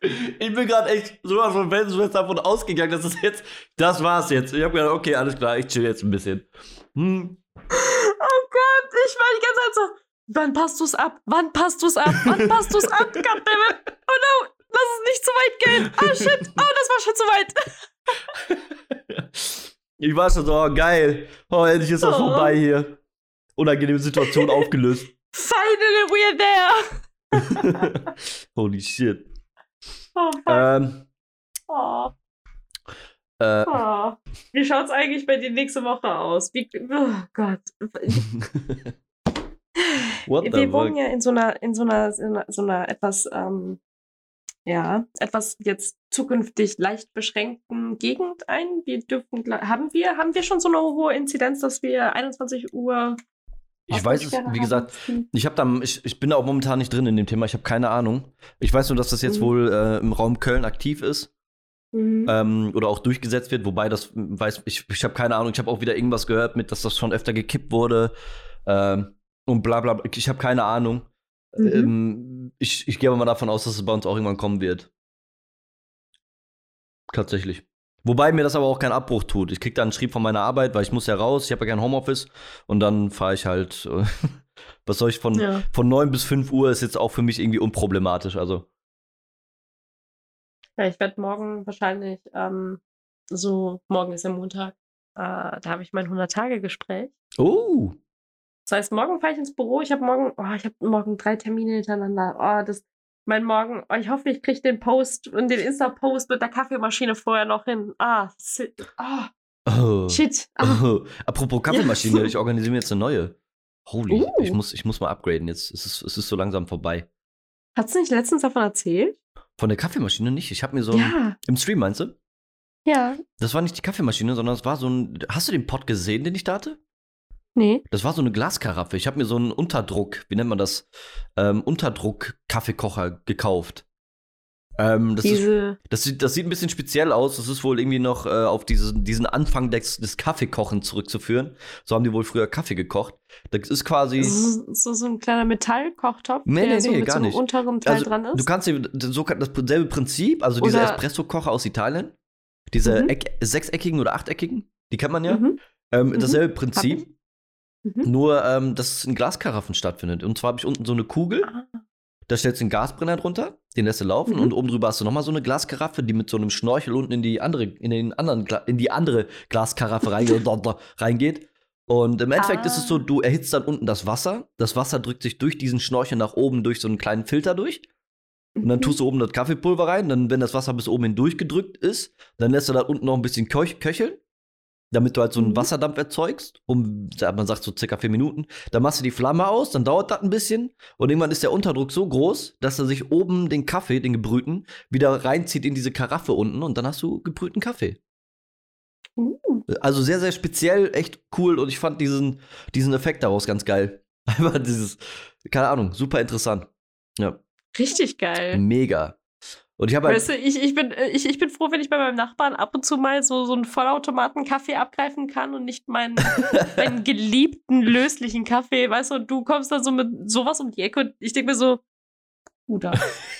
A: ich bin gerade echt sowas von felsenfest davon ausgegangen, dass es jetzt, das war's jetzt. Ich habe gedacht, okay, alles klar, ich chill jetzt ein bisschen. Hm.
B: Oh ich war die ganze Zeit so. Wann passt du's ab? Wann passt du's ab? Wann passt du's ab? Goddammit. Oh no, lass es nicht zu weit gehen. Ah shit. Oh, das war schon zu weit.
A: Ich war schon so, oh, geil. Oh, endlich ist das
B: Oh.
A: vorbei hier. Unangenehme Situation aufgelöst.
B: Finally we're there.
A: Holy shit.
B: Oh, fuck.
A: Ähm,
B: Oh,
A: äh,
B: oh. Wie schaut's eigentlich bei dir nächste Woche aus? Wie, oh Gott. Wir wohnen ja in so einer, in so einer, in so einer etwas, ähm, ja, etwas jetzt zukünftig leicht beschränkten Gegend ein. Wir dürfen, haben wir, haben wir schon so eine hohe Inzidenz, dass wir 21 Uhr
A: Ich weiß es, wie gesagt,
B: Hm.
A: Ich habe da, ich, ich bin da auch momentan nicht drin in dem Thema. Ich habe keine Ahnung. Ich weiß nur, dass das jetzt
B: Mhm.
A: wohl äh, im Raum Köln aktiv ist
B: Mhm.
A: ähm, oder auch durchgesetzt wird. Wobei das m, weiß ich, ich habe keine Ahnung. Ich habe auch wieder irgendwas gehört mit, dass das schon öfter gekippt wurde ähm, und bla bla. bla. Ich habe keine Ahnung.
B: Mhm.
A: Ähm, ich ich gehe aber mal davon aus, dass es bei uns auch irgendwann kommen wird. Tatsächlich. Wobei mir das aber auch keinen Abbruch tut. Ich krieg da einen Schrieb von meiner Arbeit, weil ich muss ja raus. Ich habe ja kein Homeoffice und dann fahre ich halt. Was soll ich von
B: ja.
A: von 9 bis 5 Uhr ist jetzt auch für mich irgendwie unproblematisch. Also,
B: ja, ich werde morgen wahrscheinlich, ähm, so, morgen ist ja Montag, äh, da habe ich mein 100-Tage-Gespräch.
A: oh,
B: Das heißt, morgen fahre ich ins Büro. Ich habe morgen, oh, ich habe morgen drei Termine hintereinander. Oh, das, mein Morgen, oh, ich hoffe, ich kriege den Post und den Insta-Post mit der Kaffeemaschine vorher noch hin. Ah, si- ah,
A: oh.
B: shit. Ah.
A: oh. Apropos Kaffeemaschine,
B: Ja.
A: ich organisiere mir jetzt eine neue. Holy,
B: Uh.
A: ich, muss, ich muss mal upgraden jetzt. Es ist, es ist so langsam vorbei.
B: Hast du nicht letztens davon erzählt?
A: Von der Kaffeemaschine nicht. Ich habe mir so
B: Ja,
A: im Stream meinst du?
B: ja.
A: Das war nicht die Kaffeemaschine, sondern es war so ein. Hast du den Pot gesehen, den ich da hatte?
B: Nee.
A: Das war so eine Glaskaraffe. Ich habe mir so einen Unterdruck, wie nennt man das? Ähm, Unterdruck-Kaffeekocher gekauft. Ähm, das, ist,
B: Diese.
A: das, sieht, das sieht ein bisschen speziell aus. Das ist wohl irgendwie noch äh, auf diesen, diesen Anfang des, des Kaffeekochens zurückzuführen. So haben die wohl früher Kaffee gekocht. Das ist quasi.
B: So, so, so ein kleiner Metallkochtopf,
A: Nee,
B: der
A: nee,
B: so
A: nee,
B: mit
A: gar
B: so einem
A: nicht.
B: unteren Teil
A: Also,
B: dran ist.
A: du kannst dir so dasselbe Prinzip, also diese
B: Oder-
A: Espresso-Kocher aus Italien, diese
B: Mhm.
A: Eck, sechseckigen oder achteckigen, die kennt man ja.
B: Mhm.
A: Ähm,
B: Mhm.
A: Dasselbe
B: Hab
A: Prinzip.
B: Mhm.
A: Nur, ähm, dass es in Glaskaraffen stattfindet. Und zwar habe ich unten so eine Kugel,
B: Ah.
A: Da stellst du den Gasbrenner drunter, den lässt du laufen
B: Mhm.
A: und oben drüber hast du nochmal so eine Glaskaraffe, die mit so einem Schnorchel unten in die andere, in den anderen, Gla in die andere Glaskaraffe reinge reingeht. Und im Endeffekt
B: Ah.
A: ist es so, du erhitzt dann unten das Wasser. Das Wasser drückt sich durch diesen Schnorchel nach oben durch so einen kleinen Filter durch. Und dann
B: Mhm.
A: tust du oben das Kaffeepulver rein. Dann, wenn das Wasser bis oben hindurch gedrückt ist, dann lässt du da unten noch ein bisschen köch köcheln, damit du halt so einen
B: Mhm.
A: Wasserdampf erzeugst. Um, man sagt so circa vier Minuten. Dann machst du die Flamme aus, dann dauert das ein bisschen. Und irgendwann ist der Unterdruck so groß, dass er sich oben den Kaffee, den gebrühten, wieder reinzieht in diese Karaffe unten. Und dann hast du gebrühten Kaffee.
B: Uh,
A: Also sehr, sehr speziell, echt cool. Und ich fand diesen, diesen Effekt daraus ganz geil. Einfach dieses, keine Ahnung, super interessant. Ja.
B: richtig geil.
A: Mega. Und ich habe halt.
B: Weißt du, ich, ich, bin, ich, ich bin froh, wenn ich bei meinem Nachbarn ab und zu mal so, so einen Vollautomaten-Kaffee abgreifen kann und nicht meinen, meinen geliebten löslichen Kaffee, weißt du, und du kommst dann so mit sowas um die Ecke und ich denke mir so, Bruder,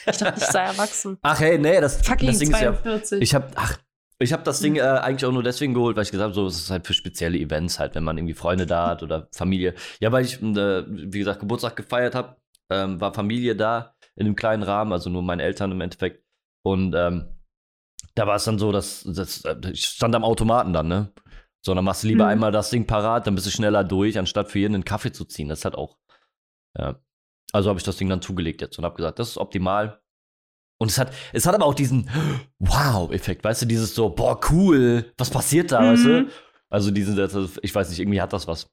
B: ich dachte, ich sei erwachsen.
A: Ach hey, nee, das,
B: Fucking
A: das Ding ist ja.
B: 42.
A: Ich habe, ach, ich habe das Ding äh, eigentlich auch nur deswegen geholt, weil ich gesagt habe, so, es ist halt für spezielle Events halt, wenn man irgendwie Freunde da hat oder Familie. Ja, weil ich, äh, wie gesagt, Geburtstag gefeiert habe, ähm, war Familie da in einem kleinen Rahmen, also nur meine Eltern im Endeffekt. Und ähm, da war es dann so, dass, dass äh, ich stand am Automaten dann, ne? So, dann machst du lieber
B: Mhm.
A: einmal das Ding parat, dann bist du schneller durch, anstatt für jeden einen Kaffee zu ziehen. Das hat auch. Ja. Also habe ich das Ding dann zugelegt jetzt und habe gesagt, das ist optimal. Und es hat, es hat aber auch diesen Wow-Effekt, weißt du, dieses so, boah, cool, was passiert da, weißt du?
B: Mhm.
A: Also diesen, ich weiß nicht, irgendwie hat das was.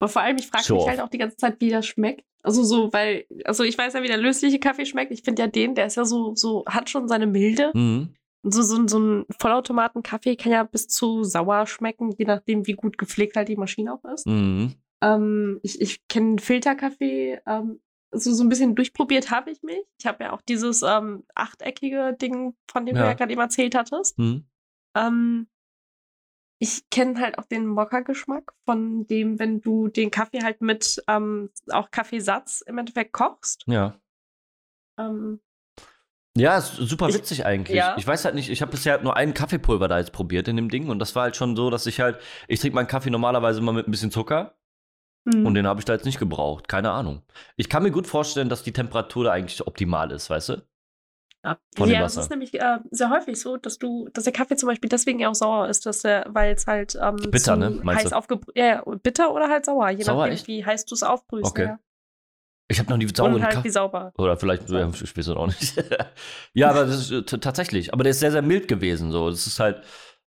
B: Aber vor allem, ich frage
A: Show
B: mich halt auch die ganze Zeit, wie das schmeckt. Also so, weil, also ich weiß ja, wie der lösliche Kaffee schmeckt. Ich finde ja den, der ist ja so, so, hat schon seine Milde.
A: Mhm.
B: So, so, so ein Vollautomaten-Kaffee kann ja bis zu sauer schmecken, je nachdem, wie gut gepflegt halt die Maschine auch ist.
A: Mhm.
B: Ähm, ich ich kenne Filterkaffee, ähm, so, so ein bisschen durchprobiert habe ich mich. Ich habe ja auch dieses ähm, achteckige Ding, von dem du
A: Ja.
B: ja gerade eben erzählt hattest.
A: Mhm.
B: Ähm, ich kenne halt auch den Mokka-Geschmack von dem, wenn du den Kaffee halt mit ähm, auch Kaffeesatz im Endeffekt kochst.
A: Ja.
B: Ähm,
A: Ja, ist super
B: Ich-
A: witzig eigentlich.
B: ja.
A: Ich weiß halt nicht, ich habe bisher halt nur einen Kaffeepulver da jetzt probiert in dem Ding und das war halt schon so, dass ich halt, ich trinke meinen Kaffee normalerweise immer mit ein bisschen Zucker
B: hm.
A: und den habe ich da jetzt nicht gebraucht. Keine Ahnung. Ich kann mir gut vorstellen, dass die Temperatur da eigentlich optimal ist, weißt du? Von dem
B: ja das
A: Wasser.
B: ist nämlich äh, sehr häufig so, dass du, dass der Kaffee zum Beispiel deswegen ja auch sauer ist, dass der, weil es halt ähm,
A: Bitter, ne? Meinst
B: heiß
A: du?
B: aufgebrüht, ja, bitter oder halt sauer, je
A: Sauer,
B: nachdem,
A: echt?
B: wie heiß du es aufbrühst.
A: Okay.
B: Ja.
A: Ich habe noch nie
B: Und
A: sauren
B: halt wie
A: Kaffee.
B: sauber.
A: Oder vielleicht, ja, weiß es auch nicht. ja, aber das ist äh, tatsächlich. Aber der ist sehr, sehr mild gewesen. So. Das ist halt,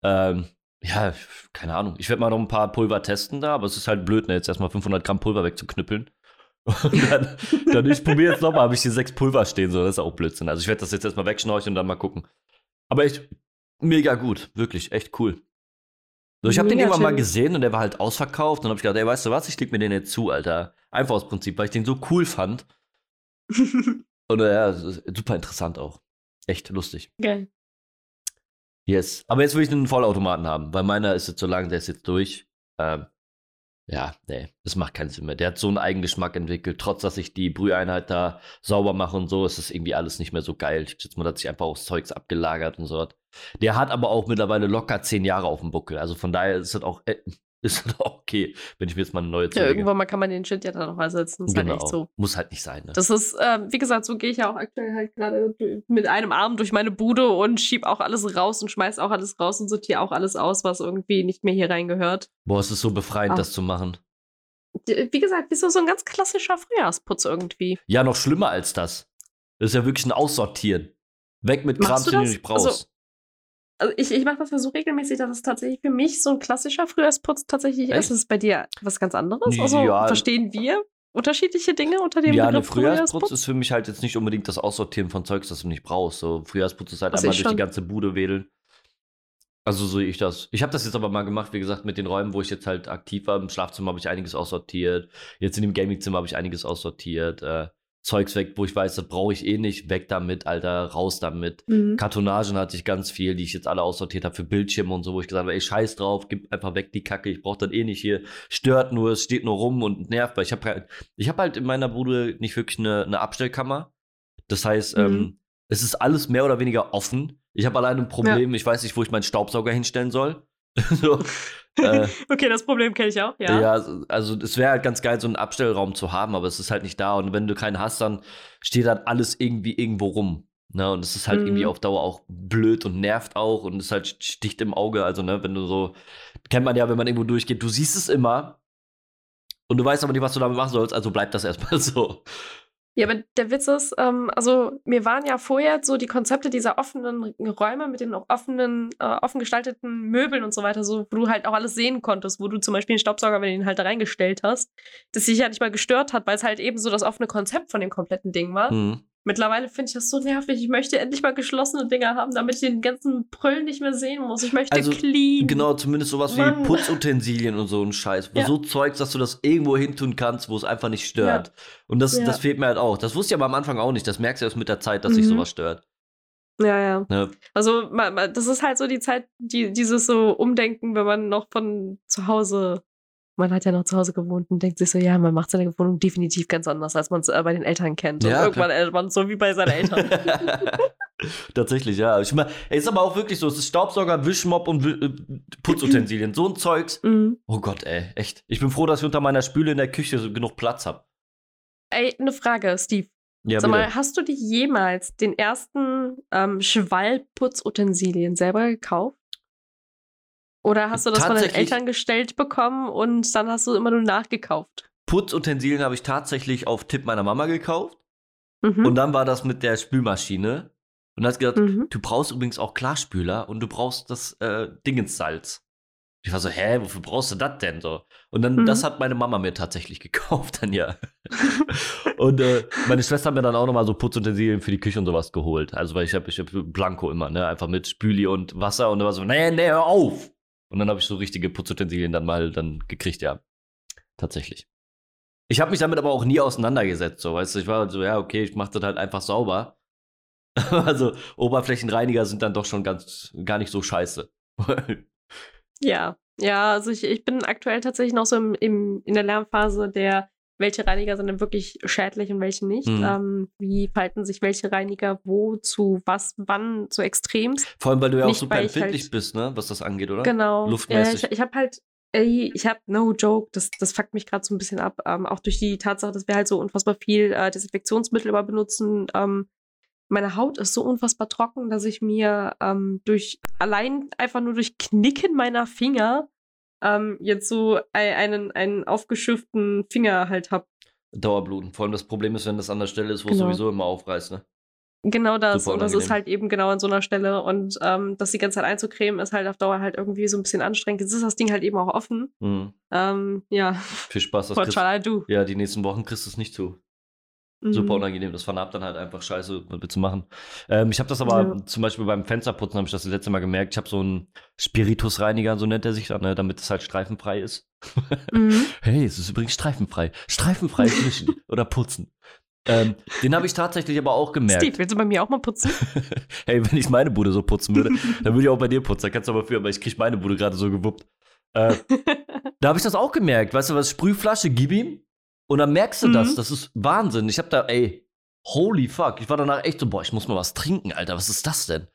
A: ähm, ja, keine Ahnung. Ich werde mal noch ein paar Pulver testen da, aber es ist halt blöd, ne, jetzt erstmal 500 Gramm Pulver wegzuknüppeln. Und dann, dann ich probiere jetzt nochmal, habe ich hier sechs Pulver stehen, so, das ist auch Blödsinn. Also ich werde das jetzt erstmal wegschnorcheln und dann mal gucken. Aber echt mega gut, wirklich, echt cool. So, ich habe den irgendwann mal gesehen und der war halt ausverkauft und habe ich gedacht, ey, weißt du was, ich leg mir den jetzt zu, Alter. Einfach aus Prinzip, weil ich den so cool fand. Und ja, super interessant auch. Echt lustig.
B: Geil.
A: Yes. Aber jetzt will ich einen Vollautomaten haben, weil meiner ist jetzt so lang, der ist jetzt durch. Ähm, ja, nee, das macht keinen Sinn mehr. Der hat so einen Eigengeschmack entwickelt. Trotz, dass ich die Brüheinheit da sauber mache und so, ist das irgendwie alles nicht mehr so geil. Ich schätze mal, dass sich einfach auch Zeugs abgelagert und so. Der hat aber auch mittlerweile locker zehn Jahre auf dem Buckel. Also von daher ist das auch, äh, ist okay, wenn ich mir jetzt mal eine neue
B: Ja,
A: zulege.
B: irgendwann mal kann man den Shit ja dann noch ersetzen. Ist
A: genau.
B: halt echt so.
A: Muss halt nicht sein. Ne?
B: Das ist, ähm, wie gesagt, so gehe ich ja auch aktuell halt gerade mit einem Arm durch meine Bude und schieb auch alles raus und schmeiß auch alles raus und sortiere auch alles aus, was irgendwie nicht mehr hier reingehört.
A: Boah, es ist so befreiend,
B: Ah.
A: das zu machen.
B: Wie gesagt, wie so, so ein ganz klassischer Frühjahrsputz irgendwie.
A: Ja, noch schlimmer als das. Das ist ja wirklich ein Aussortieren. Weg mit Kram, den du nicht brauchst.
B: Also, Also ich, ich mache das ja so regelmäßig, dass es tatsächlich für mich so ein klassischer Frühjahrsputz tatsächlich
A: Echt?
B: ist. Ist es bei dir was ganz anderes? Also
A: Ja.
B: verstehen wir unterschiedliche Dinge unter dem
A: ja, eine
B: Begriff
A: Frühjahrsputz ist für mich halt jetzt nicht unbedingt das Aussortieren von Zeugs, das du nicht brauchst. So, Frühjahrsputz ist halt
B: Das
A: einmal durch die
B: schon.
A: ganze Bude wedeln. Also so sehe ich das. Ich habe das jetzt aber mal gemacht, wie gesagt, mit den Räumen, wo ich jetzt halt aktiv war. Im Schlafzimmer habe ich einiges aussortiert. Jetzt in dem Gamingzimmer habe ich einiges aussortiert. Äh, Zeugs weg, wo ich weiß, das brauche ich eh nicht. Weg damit, Alter, raus damit.
B: Mhm.
A: Kartonagen hatte ich ganz viel, die ich jetzt alle aussortiert habe für Bildschirme und so, wo ich gesagt habe, ey, scheiß drauf, gib einfach weg die Kacke, ich brauche das eh nicht hier. Stört nur, es steht nur rum und nervt, weil ich habe halt, ich habe halt in meiner Bude nicht wirklich eine, eine Abstellkammer. Das heißt,
B: Mhm.
A: ähm, es ist alles mehr oder weniger offen. Ich habe allein ein Problem, ich weiß nicht, wo ich meinen Staubsauger hinstellen soll. so, äh,
B: Okay, das Problem kenne ich auch, ja.
A: ja. also es wäre halt ganz geil, so einen Abstellraum zu haben, aber es ist halt nicht da. Und wenn du keinen hast, dann steht halt alles irgendwie irgendwo rum. Ne? Und es ist halt
B: Mhm.
A: irgendwie auf Dauer auch blöd und nervt auch und es halt sticht im Auge. Also, ne, wenn du so, kennt man ja, wenn man irgendwo durchgeht, du siehst es immer und du weißt aber nicht, was du damit machen sollst, also bleibt das erstmal so.
B: Ja, aber der Witz ist, ähm, also mir waren ja vorher so die Konzepte dieser offenen Räume mit den offenen, äh, offen gestalteten Möbeln und so weiter, so wo du halt auch alles sehen konntest, wo du zum Beispiel den Staubsauger, wenn du ihn halt da reingestellt hast, das sich ja nicht mal gestört hat, weil es halt eben so das offene Konzept von dem kompletten Ding war.
A: Mhm.
B: Mittlerweile finde ich das so nervig. Ich möchte endlich mal geschlossene Dinger haben, damit ich den ganzen Prüllen nicht mehr sehen muss. Ich möchte
A: Also,
B: clean.
A: Genau, zumindest sowas wie
B: Mann.
A: Putzutensilien und so ein Scheiß. Wo
B: Ja.
A: so Zeugs, dass du das irgendwo hin tun kannst, wo es einfach nicht stört. Und das,
B: Ja.
A: das fehlt mir halt auch. Das wusste ich aber am Anfang auch nicht. Das merkst du erst mit der Zeit, dass sich
B: Mhm.
A: sowas stört.
B: Ja, ja.
A: Ne?
B: Also, das ist halt so die Zeit, die, dieses so Umdenken, wenn man noch von zu Hause, man hat ja noch zu Hause gewohnt und denkt sich so, ja, man macht seine Wohnung definitiv ganz anders, als man es äh, bei den Eltern kennt. Und
A: Ja,
B: irgendwann ist man so wie bei seinen Eltern.
A: Tatsächlich, ja. Ich meine, ist aber auch wirklich so, es ist Staubsauger, Wischmopp und äh, Putzutensilien. So ein Zeugs.
B: mhm.
A: Oh Gott, ey, echt. Ich bin froh, dass ich unter meiner Spüle in der Küche so genug Platz habe.
B: Ey, eine Frage, Steve.
A: Ja,
B: Sag
A: bitte.
B: mal, hast du dir jemals den ersten ähm, Schwall-Putzutensilien selber gekauft? Oder hast du das von deinen Eltern gestellt bekommen und dann hast du immer nur nachgekauft?
A: Putzutensilien habe ich tatsächlich auf Tipp meiner Mama gekauft.
B: Mhm.
A: Und dann war das mit der Spülmaschine. Und hat gesagt,
B: Mhm.
A: du brauchst übrigens auch Klarspüler und du brauchst das äh, Dingenssalz. Ich war so, hä, wofür brauchst du das denn so? Und dann,
B: Mhm.
A: das hat meine Mama mir tatsächlich gekauft dann ja. und äh, meine Schwester hat mir dann auch nochmal so Putzutensilien für die Küche und sowas geholt. Also, weil ich habe ich hab Blanco immer, ne? Einfach mit Spüli und Wasser und da war so, nee, nee, hör auf! Und dann habe ich so richtige Putzutensilien dann mal dann gekriegt, ja. Tatsächlich. Ich habe mich damit aber auch nie auseinandergesetzt, so, weißt du, ich war so, ja, okay, ich mache das halt einfach sauber. also, Oberflächenreiniger sind dann doch schon ganz, gar nicht so scheiße.
B: Ja, ja, also ich, ich bin aktuell tatsächlich noch so im, im, in der Lernphase der, welche Reiniger sind denn wirklich schädlich und welche nicht.
A: Mhm.
B: Ähm, wie verhalten sich welche Reiniger wo zu was, wann so extremst.
A: Vor allem, weil du ja auch
B: Nicht,
A: super empfindlich
B: halt-
A: bist, ne, was das angeht, oder?
B: Genau.
A: Luftmäßig.
B: ich ich habe halt, ey, ich habe no joke, das, das fuckt mich gerade so ein bisschen ab. Ähm, auch durch die Tatsache, dass wir halt so unfassbar viel äh, Desinfektionsmittel immer benutzen. Ähm, meine Haut ist so unfassbar trocken, dass ich mir ähm, durch allein einfach nur durch Knicken meiner Finger ähm, jetzt so ei- einen, einen aufgeschürften Finger halt hab.
A: Dauerbluten. Vor allem das Problem ist, wenn das an der Stelle ist, wo es
B: Genau.
A: sowieso immer aufreißt, ne?
B: Genau das.
A: Super
B: und das ist halt eben genau an so einer Stelle. Und ähm, das die ganze Zeit einzucremen, ist halt auf Dauer halt irgendwie so ein bisschen anstrengend. Jetzt ist das Ding halt eben auch offen.
A: Mhm.
B: Ähm, ja,
A: Viel Spaß, das
B: what
A: kriegst? Ja, die nächsten Wochen kriegst du es nicht zu. Super
B: Mhm.
A: unangenehm. Das vernarbt dann halt einfach scheiße, was willst du machen? Ähm, ich habe das aber
B: Ja.
A: zum Beispiel beim Fensterputzen, habe ich das das letzte Mal gemerkt. Ich habe so einen Spiritusreiniger, so nennt er sich dann, ne, damit es halt streifenfrei ist.
B: Mhm.
A: Hey, es ist übrigens streifenfrei. Streifenfrei wischen oder putzen. Ähm, den habe ich tatsächlich aber auch gemerkt.
B: Steve, willst du bei mir auch mal putzen?
A: hey, wenn ich meine Bude so putzen würde, dann würde ich auch bei dir putzen. Da kannst du aber für, aber ich kriege meine Bude gerade so gewuppt. Äh, da habe ich das auch gemerkt. Weißt du was? Sprühflasche, gib ihm. Und dann merkst du das.
B: Mhm.
A: Das ist Wahnsinn. Ich habe da, ey, holy fuck. Ich war danach echt so, boah, ich muss mal was trinken, Alter. Was ist das denn?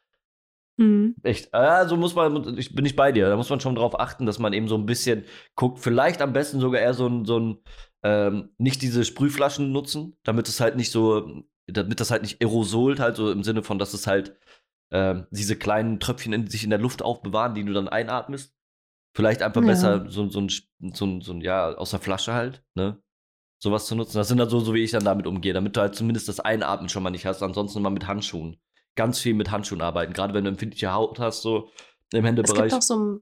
B: mhm.
A: Echt. Also muss man, ich bin nicht bei dir. Da muss man schon drauf achten, dass man eben so ein bisschen guckt. Vielleicht am besten sogar eher so ein, so ein ähm, nicht diese Sprühflaschen nutzen, damit es halt nicht so, damit das halt nicht aerosolt, halt so im Sinne von, dass es halt ähm, diese kleinen Tröpfchen in, sich in der Luft aufbewahren, die du dann einatmest. Vielleicht einfach
B: Ja.
A: besser so, so, ein, so, ein, so ein, ja, aus der Flasche halt, ne? Sowas zu nutzen. Das sind dann so, so wie ich dann damit umgehe, damit du halt zumindest das Einatmen schon mal nicht hast. Ansonsten immer mit Handschuhen. Ganz viel mit Handschuhen arbeiten. Gerade wenn du empfindliche Haut hast, so im
B: Es
A: Händebereich.
B: gibt auch so ein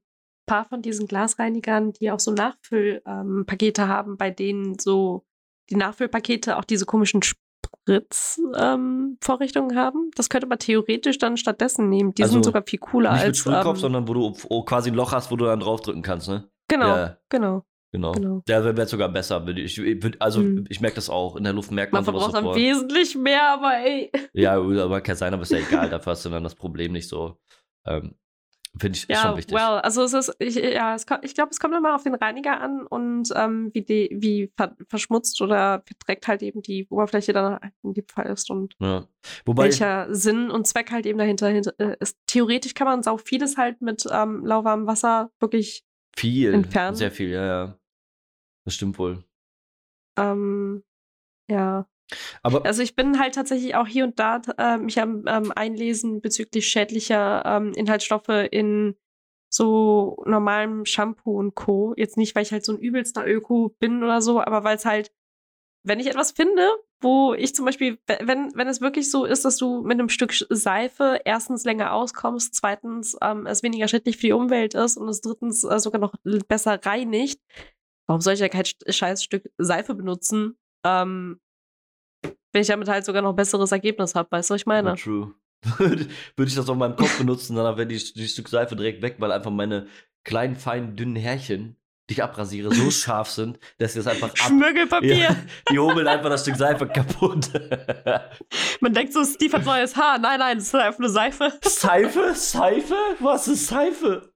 B: paar von diesen Glasreinigern, die auch so Nachfüllpakete ähm, haben, bei denen so die Nachfüllpakete auch diese komischen Spritzvorrichtungen ähm, haben. Das könnte man theoretisch dann stattdessen nehmen. Die
A: Also
B: sind sogar viel cooler
A: Nicht mit
B: als.
A: Sprühkopf,
B: ähm,
A: sondern wo du oh, quasi ein Loch hast, wo du dann draufdrücken kannst, ne?
B: genau,
A: Ja,
B: genau.
A: Genau.
B: Genau.
A: Der wäre sogar besser. würde Ich, also,
B: Mhm.
A: ich merke das auch. In der Luft merkt man,
B: Man
A: sowas
B: verbraucht dann
A: sofort.
B: wesentlich mehr, aber ey.
A: Ja, aber kann sein, aber ist ja egal. Dafür hast du dann das Problem nicht so. Ähm, Finde ich ist
B: Ja,
A: schon wichtig.
B: well, also es ist, ich, ja, es, kommt- ich glaube, es kommt immer auf den Reiniger an und ähm, wie, die, wie ver verschmutzt oder verdreckt halt eben die Oberfläche dann halt in dem Fall ist und
A: Ja. Wobei,
B: welcher Sinn und Zweck halt eben dahinter hinter- äh, ist. Theoretisch kann man sau vieles halt mit ähm, lauwarmem Wasser wirklich,
A: viel,
B: entfernen.
A: sehr viel, ja, ja. Das stimmt wohl.
B: ähm, ja.
A: Aber
B: Also ich bin halt tatsächlich auch hier und da äh, mich am ähm, Einlesen bezüglich schädlicher ähm, Inhaltsstoffe in so normalem Shampoo und Co. Jetzt nicht, weil ich halt so ein übelster Öko bin oder so, aber weil es halt, wenn ich etwas finde, wo ich zum Beispiel, we- wenn, wenn es wirklich so ist, dass du mit einem Stück Seife erstens länger auskommst, zweitens ähm, es weniger schädlich für die Umwelt ist und es drittens äh, sogar noch besser reinigt, warum soll ich ja kein Sch- scheiß Stück Seife benutzen? Ähm, wenn ich damit halt sogar noch besseres Ergebnis habe, weißt du, was ich meine?
A: Ja, true. Würde ich das auf meinem Kopf benutzen, dann wäre die, die Stück Seife direkt weg, weil einfach meine kleinen, feinen, dünnen Härchen, dich abrasiere, so scharf sind, dass sie es einfach ab.
B: Schmirgelpapier.
A: Ja, die hobeln einfach das Stück Seife kaputt.
B: Man denkt so, Steve hat neues Haar. Nein, nein, das ist einfach nur Seife.
A: Seife? Seife? Was ist Seife?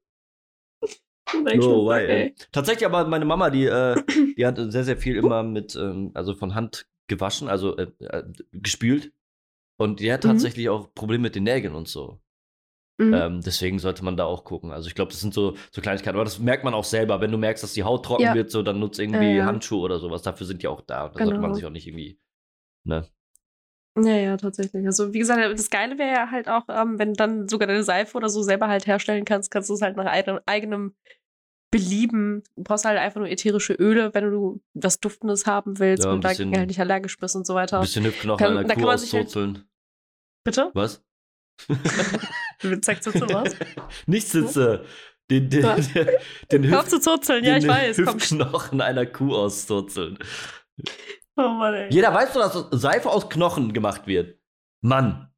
A: No way. Tatsächlich aber meine Mama, die, äh, die hat sehr, sehr viel immer mit, ähm, also von Hand gewaschen, also äh, äh, gespült. Und die hat
B: Mhm.
A: tatsächlich auch Probleme mit den Nägeln und so.
B: Mhm.
A: Ähm, deswegen sollte man da auch gucken. Also ich glaube, das sind so, so Kleinigkeiten. Aber das merkt man auch selber. Wenn du merkst, dass die Haut trocken
B: Ja.
A: wird, so, dann nutzt irgendwie
B: Ja, ja.
A: Handschuhe oder sowas. Dafür sind die auch da. Da sollte man
B: Genau.
A: sich auch nicht irgendwie. Ne?
B: Ja, ja, tatsächlich. Also, wie gesagt, das Geile wäre ja halt auch, ähm, wenn du dann sogar deine Seife oder so selber halt herstellen kannst, kannst du es halt nach eigenem, Belieben. Du brauchst halt einfach nur ätherische Öle, wenn du was Duftendes haben willst
A: Ja, ein
B: und dagegen
A: bisschen-
B: halt nicht allergisch bist und so
A: Ein
B: weiter.
A: bisschen Hüpfknochen
B: da kann
A: Kuh
B: man sich halt-
A: auszurzeln.
B: Bitte?
A: Was?
B: Du zeigst du was?
A: Nicht sitze. Den, den,
B: Was?
A: den, den,
B: Hör auf zu zurzeln, ja, ich
A: den
B: weiß.
A: Hüftknochen einer Kuh auszurzeln.
B: Oh Mann, ey.
A: Jeder weiß doch, dass Seife aus Knochen gemacht wird. Mann.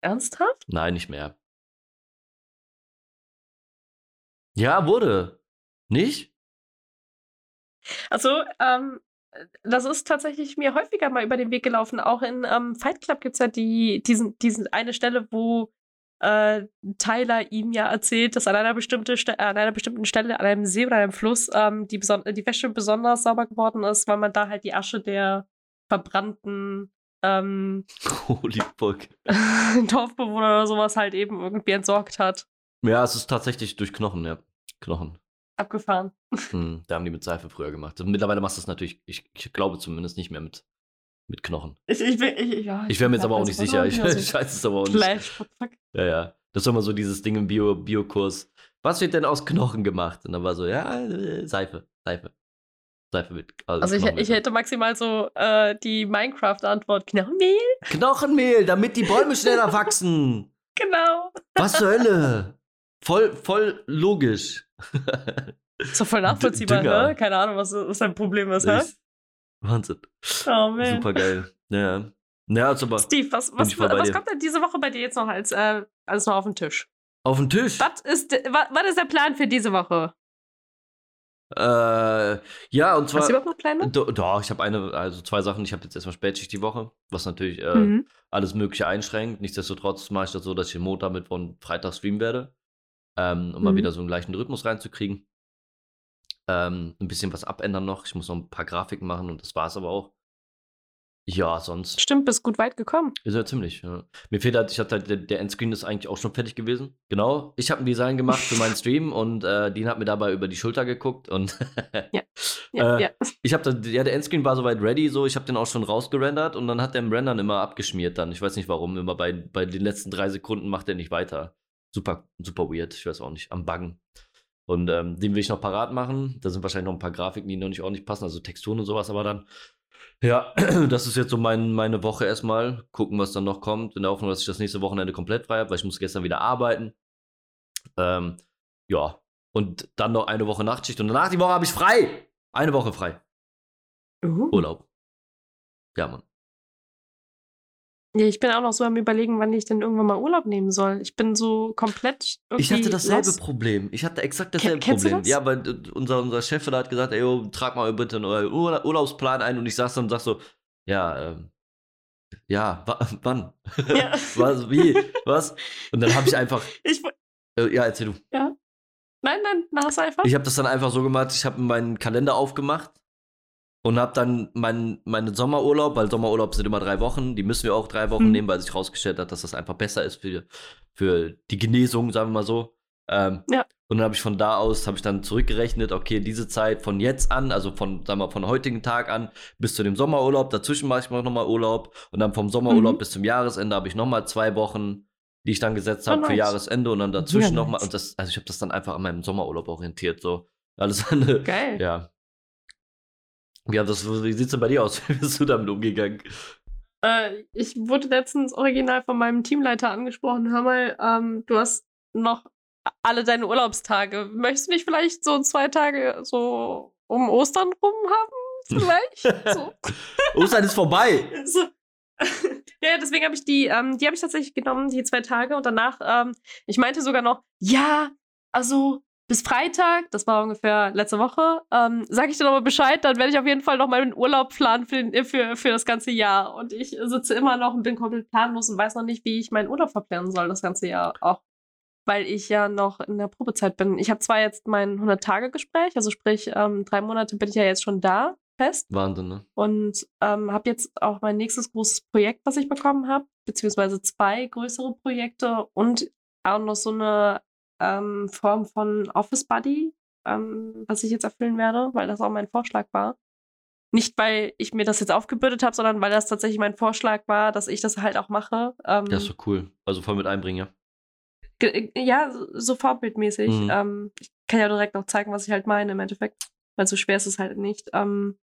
B: Ernsthaft?
A: Nein, nicht mehr. Ja, wurde. Nicht?
B: Also, ähm, das ist tatsächlich mir häufiger mal über den Weg gelaufen. Auch in ähm, Fight Club gibt es ja die, diesen, diesen eine Stelle, wo äh, Tyler ihm ja erzählt, dass an einer, bestimmte Ste an einer bestimmten Stelle, an einem See oder einem Fluss, ähm, die, die Wäsche besonders sauber geworden ist, weil man da halt die Asche der verbrannten ähm,
A: Holy fuck.
B: Dorfbewohner oder sowas halt eben irgendwie entsorgt hat.
A: Ja, es ist tatsächlich durch Knochen, ja. Knochen.
B: Abgefahren.
A: Hm, da haben die mit Seife früher gemacht. Also mittlerweile machst du es natürlich, ich, ich glaube zumindest nicht mehr mit, mit Knochen.
B: Ich, ich, will- ich, ja,
A: Ich wäre mir jetzt aber auch nicht sicher. Ich, ich weiß es aber auch nicht.
B: Fleisch, fuck?
A: Ja, ja. Das ist immer so dieses Ding im Bio- Biokurs. Was wird denn aus Knochen gemacht? Und dann war so, ja, äh, Seife, Seife. Seife mit.
B: Also ich,
A: Knochen
B: ich
A: mit.
B: hätte maximal so äh, die Minecraft-Antwort. Knochenmehl?
A: Knochenmehl, damit die Bäume schneller wachsen.
B: Genau.
A: Was zur Hölle? Voll, voll logisch.
B: Ist doch voll nachvollziehbar, ne? Keine Ahnung, was, was dein Problem ist, hä?
A: Wahnsinn.
B: Oh man.
A: Super geil. Ja. Ja, aber
B: Steve, was, was, was kommt denn diese Woche bei dir jetzt noch als äh, alles noch auf den Tisch?
A: auf den Tisch.
B: Was ist, was, was ist der Plan für diese Woche?
A: Äh, ja, und
B: Hast du
A: zwar.
B: überhaupt noch Pläne?
A: Do, doch, ich habe eine, also zwei Sachen. Ich habe jetzt erstmal Spätschicht die Woche, was natürlich äh,
B: Mhm.
A: alles Mögliche einschränkt. Nichtsdestotrotz mache ich das so, dass ich Montag, Mittwoch und Freitag streamen werde, ähm, um mal
B: Mhm.
A: wieder so einen gleichen Rhythmus reinzukriegen. Ähm, ein bisschen was abändern noch. Ich muss noch ein paar Grafiken machen und das war's aber auch. Ja, sonst
B: Stimmt, bist gut weit gekommen.
A: ist er ziemlich. Ja. Mir fehlt halt, ich hatte halt, der, der Endscreen ist eigentlich auch schon fertig gewesen. Genau. Ich habe ein Design gemacht für meinen Stream und äh, Dean hat mir dabei über die Schulter geguckt und
B: Ja,
A: Äh,
B: ja.
A: ich habe ja, der Endscreen war soweit ready, so, ich habe den auch schon rausgerendert und dann hat der im Rendern immer abgeschmiert dann. Ich weiß nicht warum, immer bei, bei den letzten drei Sekunden macht er nicht weiter. Super, super weird, ich weiß auch nicht, am Buggen. Und ähm, den will ich noch parat machen. Da sind wahrscheinlich noch ein paar Grafiken, die noch nicht ordentlich passen, also Texturen und sowas, aber dann, ja, das ist jetzt so mein, meine Woche erstmal. Gucken, was dann noch kommt. In der Hoffnung, dass ich das nächste Wochenende komplett frei habe, weil ich muss gestern wieder arbeiten. Ähm, ja, und dann noch eine Woche Nachtschicht und danach die Woche habe ich frei. Eine Woche frei.
B: Uh.
A: Urlaub. Ja, Mann.
B: Ja, ich bin auch noch so am überlegen, wann ich denn irgendwann mal Urlaub nehmen soll. Ich bin so komplett irgendwie
A: Ich hatte dasselbe
B: lost.
A: Problem. Ich hatte exakt dasselbe
B: du
A: Problem.
B: das?
A: Ja, weil unser, unser Chef da hat gesagt, ey, yo, trag mal bitte einen Ur- Ur Urlaubsplan ein und ich saß dann und sag so, ja, ähm, ja, wa wann?
B: Ja.
A: Was, wie? Was? Und dann habe ich einfach,
B: Ich,
A: äh, ja, erzähl du.
B: nein, nein, hast du einfach.
A: Ich habe das dann einfach so gemacht, ich habe meinen Kalender aufgemacht und habe dann mein, meinen Sommerurlaub, weil Sommerurlaub sind immer drei Wochen, die müssen wir auch drei Wochen
B: Hm.
A: nehmen, weil sich rausgestellt hat, dass das einfach besser ist für, für die Genesung, sagen wir mal so. Ähm,
B: Ja.
A: Und dann habe ich von da aus, habe ich dann zurückgerechnet, okay, diese Zeit von jetzt an, also von, sagen wir, von heutigen Tag an bis zu dem Sommerurlaub, dazwischen mache ich noch mal Urlaub und dann vom Sommerurlaub
B: Mhm.
A: bis zum Jahresende habe ich noch mal zwei Wochen, die ich dann gesetzt
B: Oh,
A: habe für
B: nice.
A: Jahresende und dann dazwischen
B: Ja,
A: noch mal
B: nice.
A: und das, also ich habe das dann einfach an meinem Sommerurlaub orientiert, so. Alles eine,
B: Geil.
A: ja. Ja, das, wie sieht's denn bei dir aus? Wie bist du damit umgegangen?
B: Äh, ich wurde letztens original von meinem Teamleiter angesprochen. Hör mal, ähm, du hast noch alle deine Urlaubstage. Möchtest du nicht vielleicht so zwei Tage so um Ostern rum haben? Vielleicht? so.
A: Ostern ist vorbei.
B: so. ja, deswegen habe ich die, ähm, die habe ich tatsächlich genommen, die zwei Tage und danach, ähm, ich meinte sogar noch, ja, also bis Freitag, das war ungefähr letzte Woche, ähm, sage ich dir nochmal Bescheid, dann werde ich auf jeden Fall noch meinen Urlaub planen für, den, für, für das ganze Jahr. Und ich sitze immer noch und bin komplett planlos und weiß noch nicht, wie ich meinen Urlaub verplanen soll das ganze Jahr. Auch weil ich ja noch in der Probezeit bin. Ich habe zwar jetzt mein 100-Tage-Gespräch, also sprich, ähm, drei Monate bin ich ja jetzt schon da fest.
A: Wahnsinn, ne?
B: Und ähm, habe jetzt auch mein nächstes großes Projekt, was ich bekommen habe, beziehungsweise zwei größere Projekte und auch noch so eine ähm, Form von Office Buddy, ähm, was ich jetzt erfüllen werde, weil das auch mein Vorschlag war. Nicht, weil ich mir das jetzt aufgebürdet habe, sondern weil das tatsächlich mein Vorschlag war, dass ich das halt auch mache. Ähm,
A: ja, ist doch cool. Also voll mit einbringen,
B: ja. Äh, ja, so vorbildmäßig. Mhm. Ähm, ich kann ja direkt auch zeigen, was ich halt meine im Endeffekt. Weil so schwer ist es halt nicht. Ähm,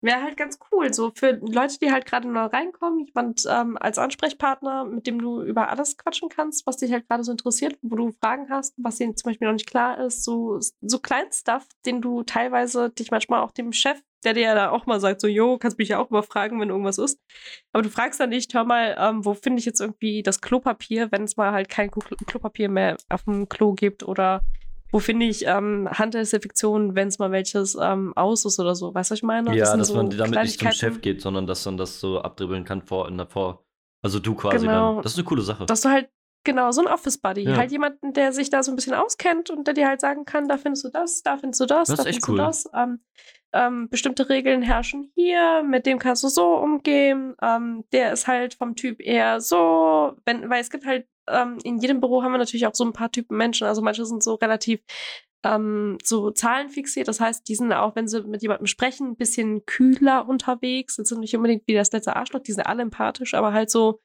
B: Wäre halt ganz cool, so für Leute, die halt gerade neu reinkommen, jemand ähm, als Ansprechpartner, mit dem du über alles quatschen kannst, was dich halt gerade so interessiert, wo du Fragen hast, was dir zum Beispiel noch nicht klar ist, so, so Kleinstuff, den du teilweise dich manchmal auch dem Chef, der dir ja da auch mal sagt, so, jo, kannst mich ja auch überfragen, wenn irgendwas ist. Aber du fragst dann nicht, hör mal, ähm, wo finde ich jetzt irgendwie das Klopapier, wenn es mal halt kein Klopapier mehr auf dem Klo gibt oder wo finde ich ähm, Handdesinfektion, wenn es mal welches ähm, aus ist oder so. Weißt du, was ich meine?
A: Ja, das dass so man damit nicht zum Chef geht, sondern dass man das so abdribbeln kann vor, in der vor. Also du quasi genau. dann. Das ist eine coole Sache.
B: Dass du halt, genau, so ein Office-Buddy. Ja. Halt jemanden, der sich da so ein bisschen auskennt und der dir halt sagen kann, da findest du das, da findest du das,
A: das
B: da
A: findest
B: cool. du das. Ähm, ähm, bestimmte Regeln herrschen hier, mit dem kannst du so umgehen. Ähm, der ist halt vom Typ eher so, wenn, weil es gibt halt ähm, in jedem Büro haben wir natürlich auch so ein paar Typen Menschen. Also manche sind so relativ ähm, so zahlenfixiert. Das heißt, die sind auch, wenn sie mit jemandem sprechen, ein bisschen kühler unterwegs. Das sind nicht unbedingt wie das letzte Arschloch, die sind alle empathisch, aber halt so,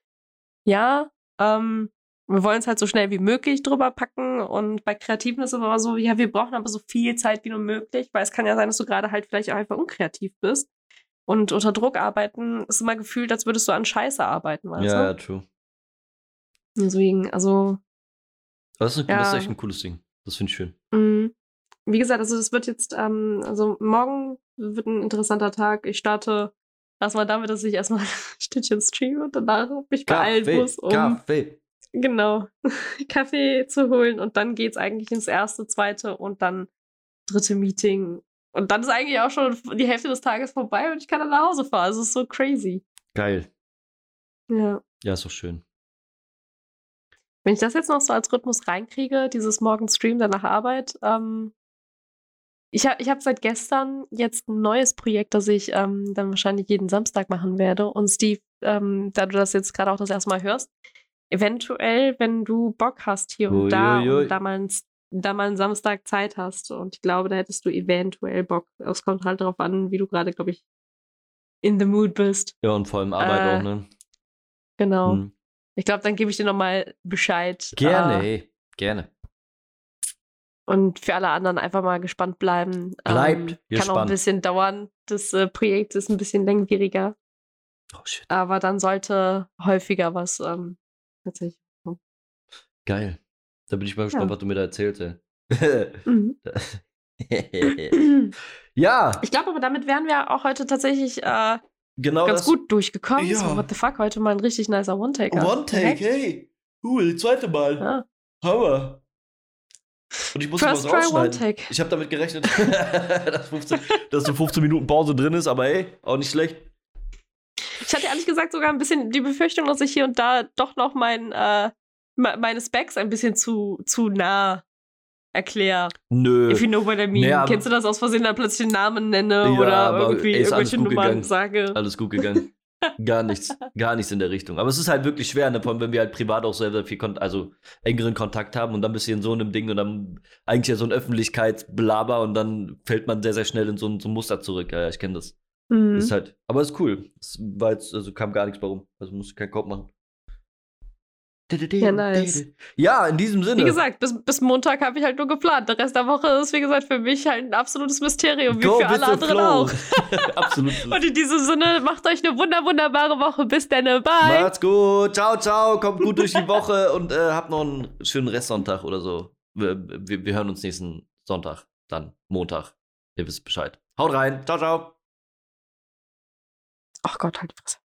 B: ja, ähm, wir wollen es halt so schnell wie möglich drüber packen. Und bei Kreativen ist es immer so, ja, wir brauchen aber so viel Zeit wie nur möglich, weil es kann ja sein, dass du gerade halt vielleicht auch einfach unkreativ bist. Und unter Druck arbeiten ist immer gefühlt, als würdest du an Scheiße arbeiten, weißt
A: ja,
B: du?
A: Ja, true.
B: Deswegen, also.
A: Das ist, ja. das ist echt ein cooles Ding. Das finde ich schön.
B: Mhm. Wie gesagt, also das wird jetzt, ähm, also morgen wird ein interessanter Tag. Ich starte erstmal damit, dass ich erstmal ein Stückchen streame und danach mich beeilen muss, um
A: Kaffee.
B: genau Kaffee zu holen und dann geht es eigentlich ins erste, zweite und dann dritte Meeting. Und dann ist eigentlich auch schon die Hälfte des Tages vorbei und ich kann dann nach Hause fahren. Es ist so crazy.
A: Geil.
B: Ja.
A: Ja, ist doch schön.
B: Wenn ich das jetzt noch so als Rhythmus reinkriege, dieses Morgen-Stream dann nach Arbeit, ähm, ich habe ich hab seit gestern jetzt ein neues Projekt, das ich ähm, dann wahrscheinlich jeden Samstag machen werde. Und Steve, ähm, da du das jetzt gerade auch das erste Mal hörst, eventuell, wenn du Bock hast hier und da und da mal, ein, da mal einen Samstag Zeit hast. Und ich glaube, da hättest du eventuell Bock. Es kommt halt darauf an, wie du gerade, glaube ich, in the mood bist.
A: Ja, und vor allem Arbeit äh, auch, ne?
B: Genau. Hm. Ich glaube, dann gebe ich dir nochmal Bescheid.
A: Gerne, äh, gerne.
B: Und für alle anderen einfach mal gespannt bleiben.
A: Bleibt ähm,
B: gespannt. Kann auch ein bisschen dauern. Das äh, Projekt ist ein bisschen langwieriger.
A: Oh shit.
B: Aber dann sollte häufiger was ähm, tatsächlich
A: kommen. Geil. Da bin ich mal gespannt, ja. was du mir da erzählst.
B: mhm.
A: ja.
B: Ich glaube aber, damit wären wir auch heute tatsächlich äh,
A: genau
B: ganz
A: das,
B: gut durchgekommen.
A: Ja.
B: So, what the fuck, heute mal ein richtig nicer One-Taker.
A: One-Take, hey. Cool, zweite Mal.
B: Ja.
A: Hammer. Und ich muss
B: First
A: was
B: try,
A: rausschneiden.
B: one take.
A: Ich habe damit gerechnet, dass, 15, dass so 15 Minuten Pause drin ist, aber hey, auch nicht schlecht.
B: Ich hatte ehrlich gesagt sogar ein bisschen die Befürchtung, dass ich hier und da doch noch mein, äh, meine Specs ein bisschen zu, zu nah erkläre.
A: Nö.
B: If you know what I mean. Nee, Kennst du das aus Versehen, da plötzlich einen Namen nenne ja, oder irgendwie irgendwelche Nummern
A: gegangen.
B: sage?
A: Alles gut gegangen. gar nichts, gar nichts in der Richtung. Aber es ist halt wirklich schwer, ne? Vor allem, wenn wir halt privat auch sehr, sehr viel, Kon also engeren Kontakt haben und dann bist du in so einem Ding und dann eigentlich ja so ein Öffentlichkeitsblaber und dann fällt man sehr, sehr schnell in so ein, so ein Muster zurück. Ja, ja ich kenne das.
B: Mhm.
A: Ist halt, aber ist cool. Es war jetzt, also kam gar nichts warum. Also musst du keinen Kopf machen.
B: Ja, nice.
A: Ja, in diesem Sinne.
B: Wie gesagt, bis, bis Montag habe ich halt nur geplant. Der Rest der Woche ist, wie gesagt, für mich halt ein absolutes Mysterium, wie Go für alle anderen flow. auch.
A: Absolut.
B: Und in diesem Sinne, macht euch eine wunder, wunderbare Woche. Bis dann, bye.
A: Macht's gut. Ciao, ciao. Kommt gut durch die Woche und äh, habt noch einen schönen Restsonntag oder so. Wir, wir, wir hören uns nächsten Sonntag, dann Montag. Ihr wisst Bescheid. Haut rein. Ciao, ciao.
B: Ach Gott, halt die Fresse.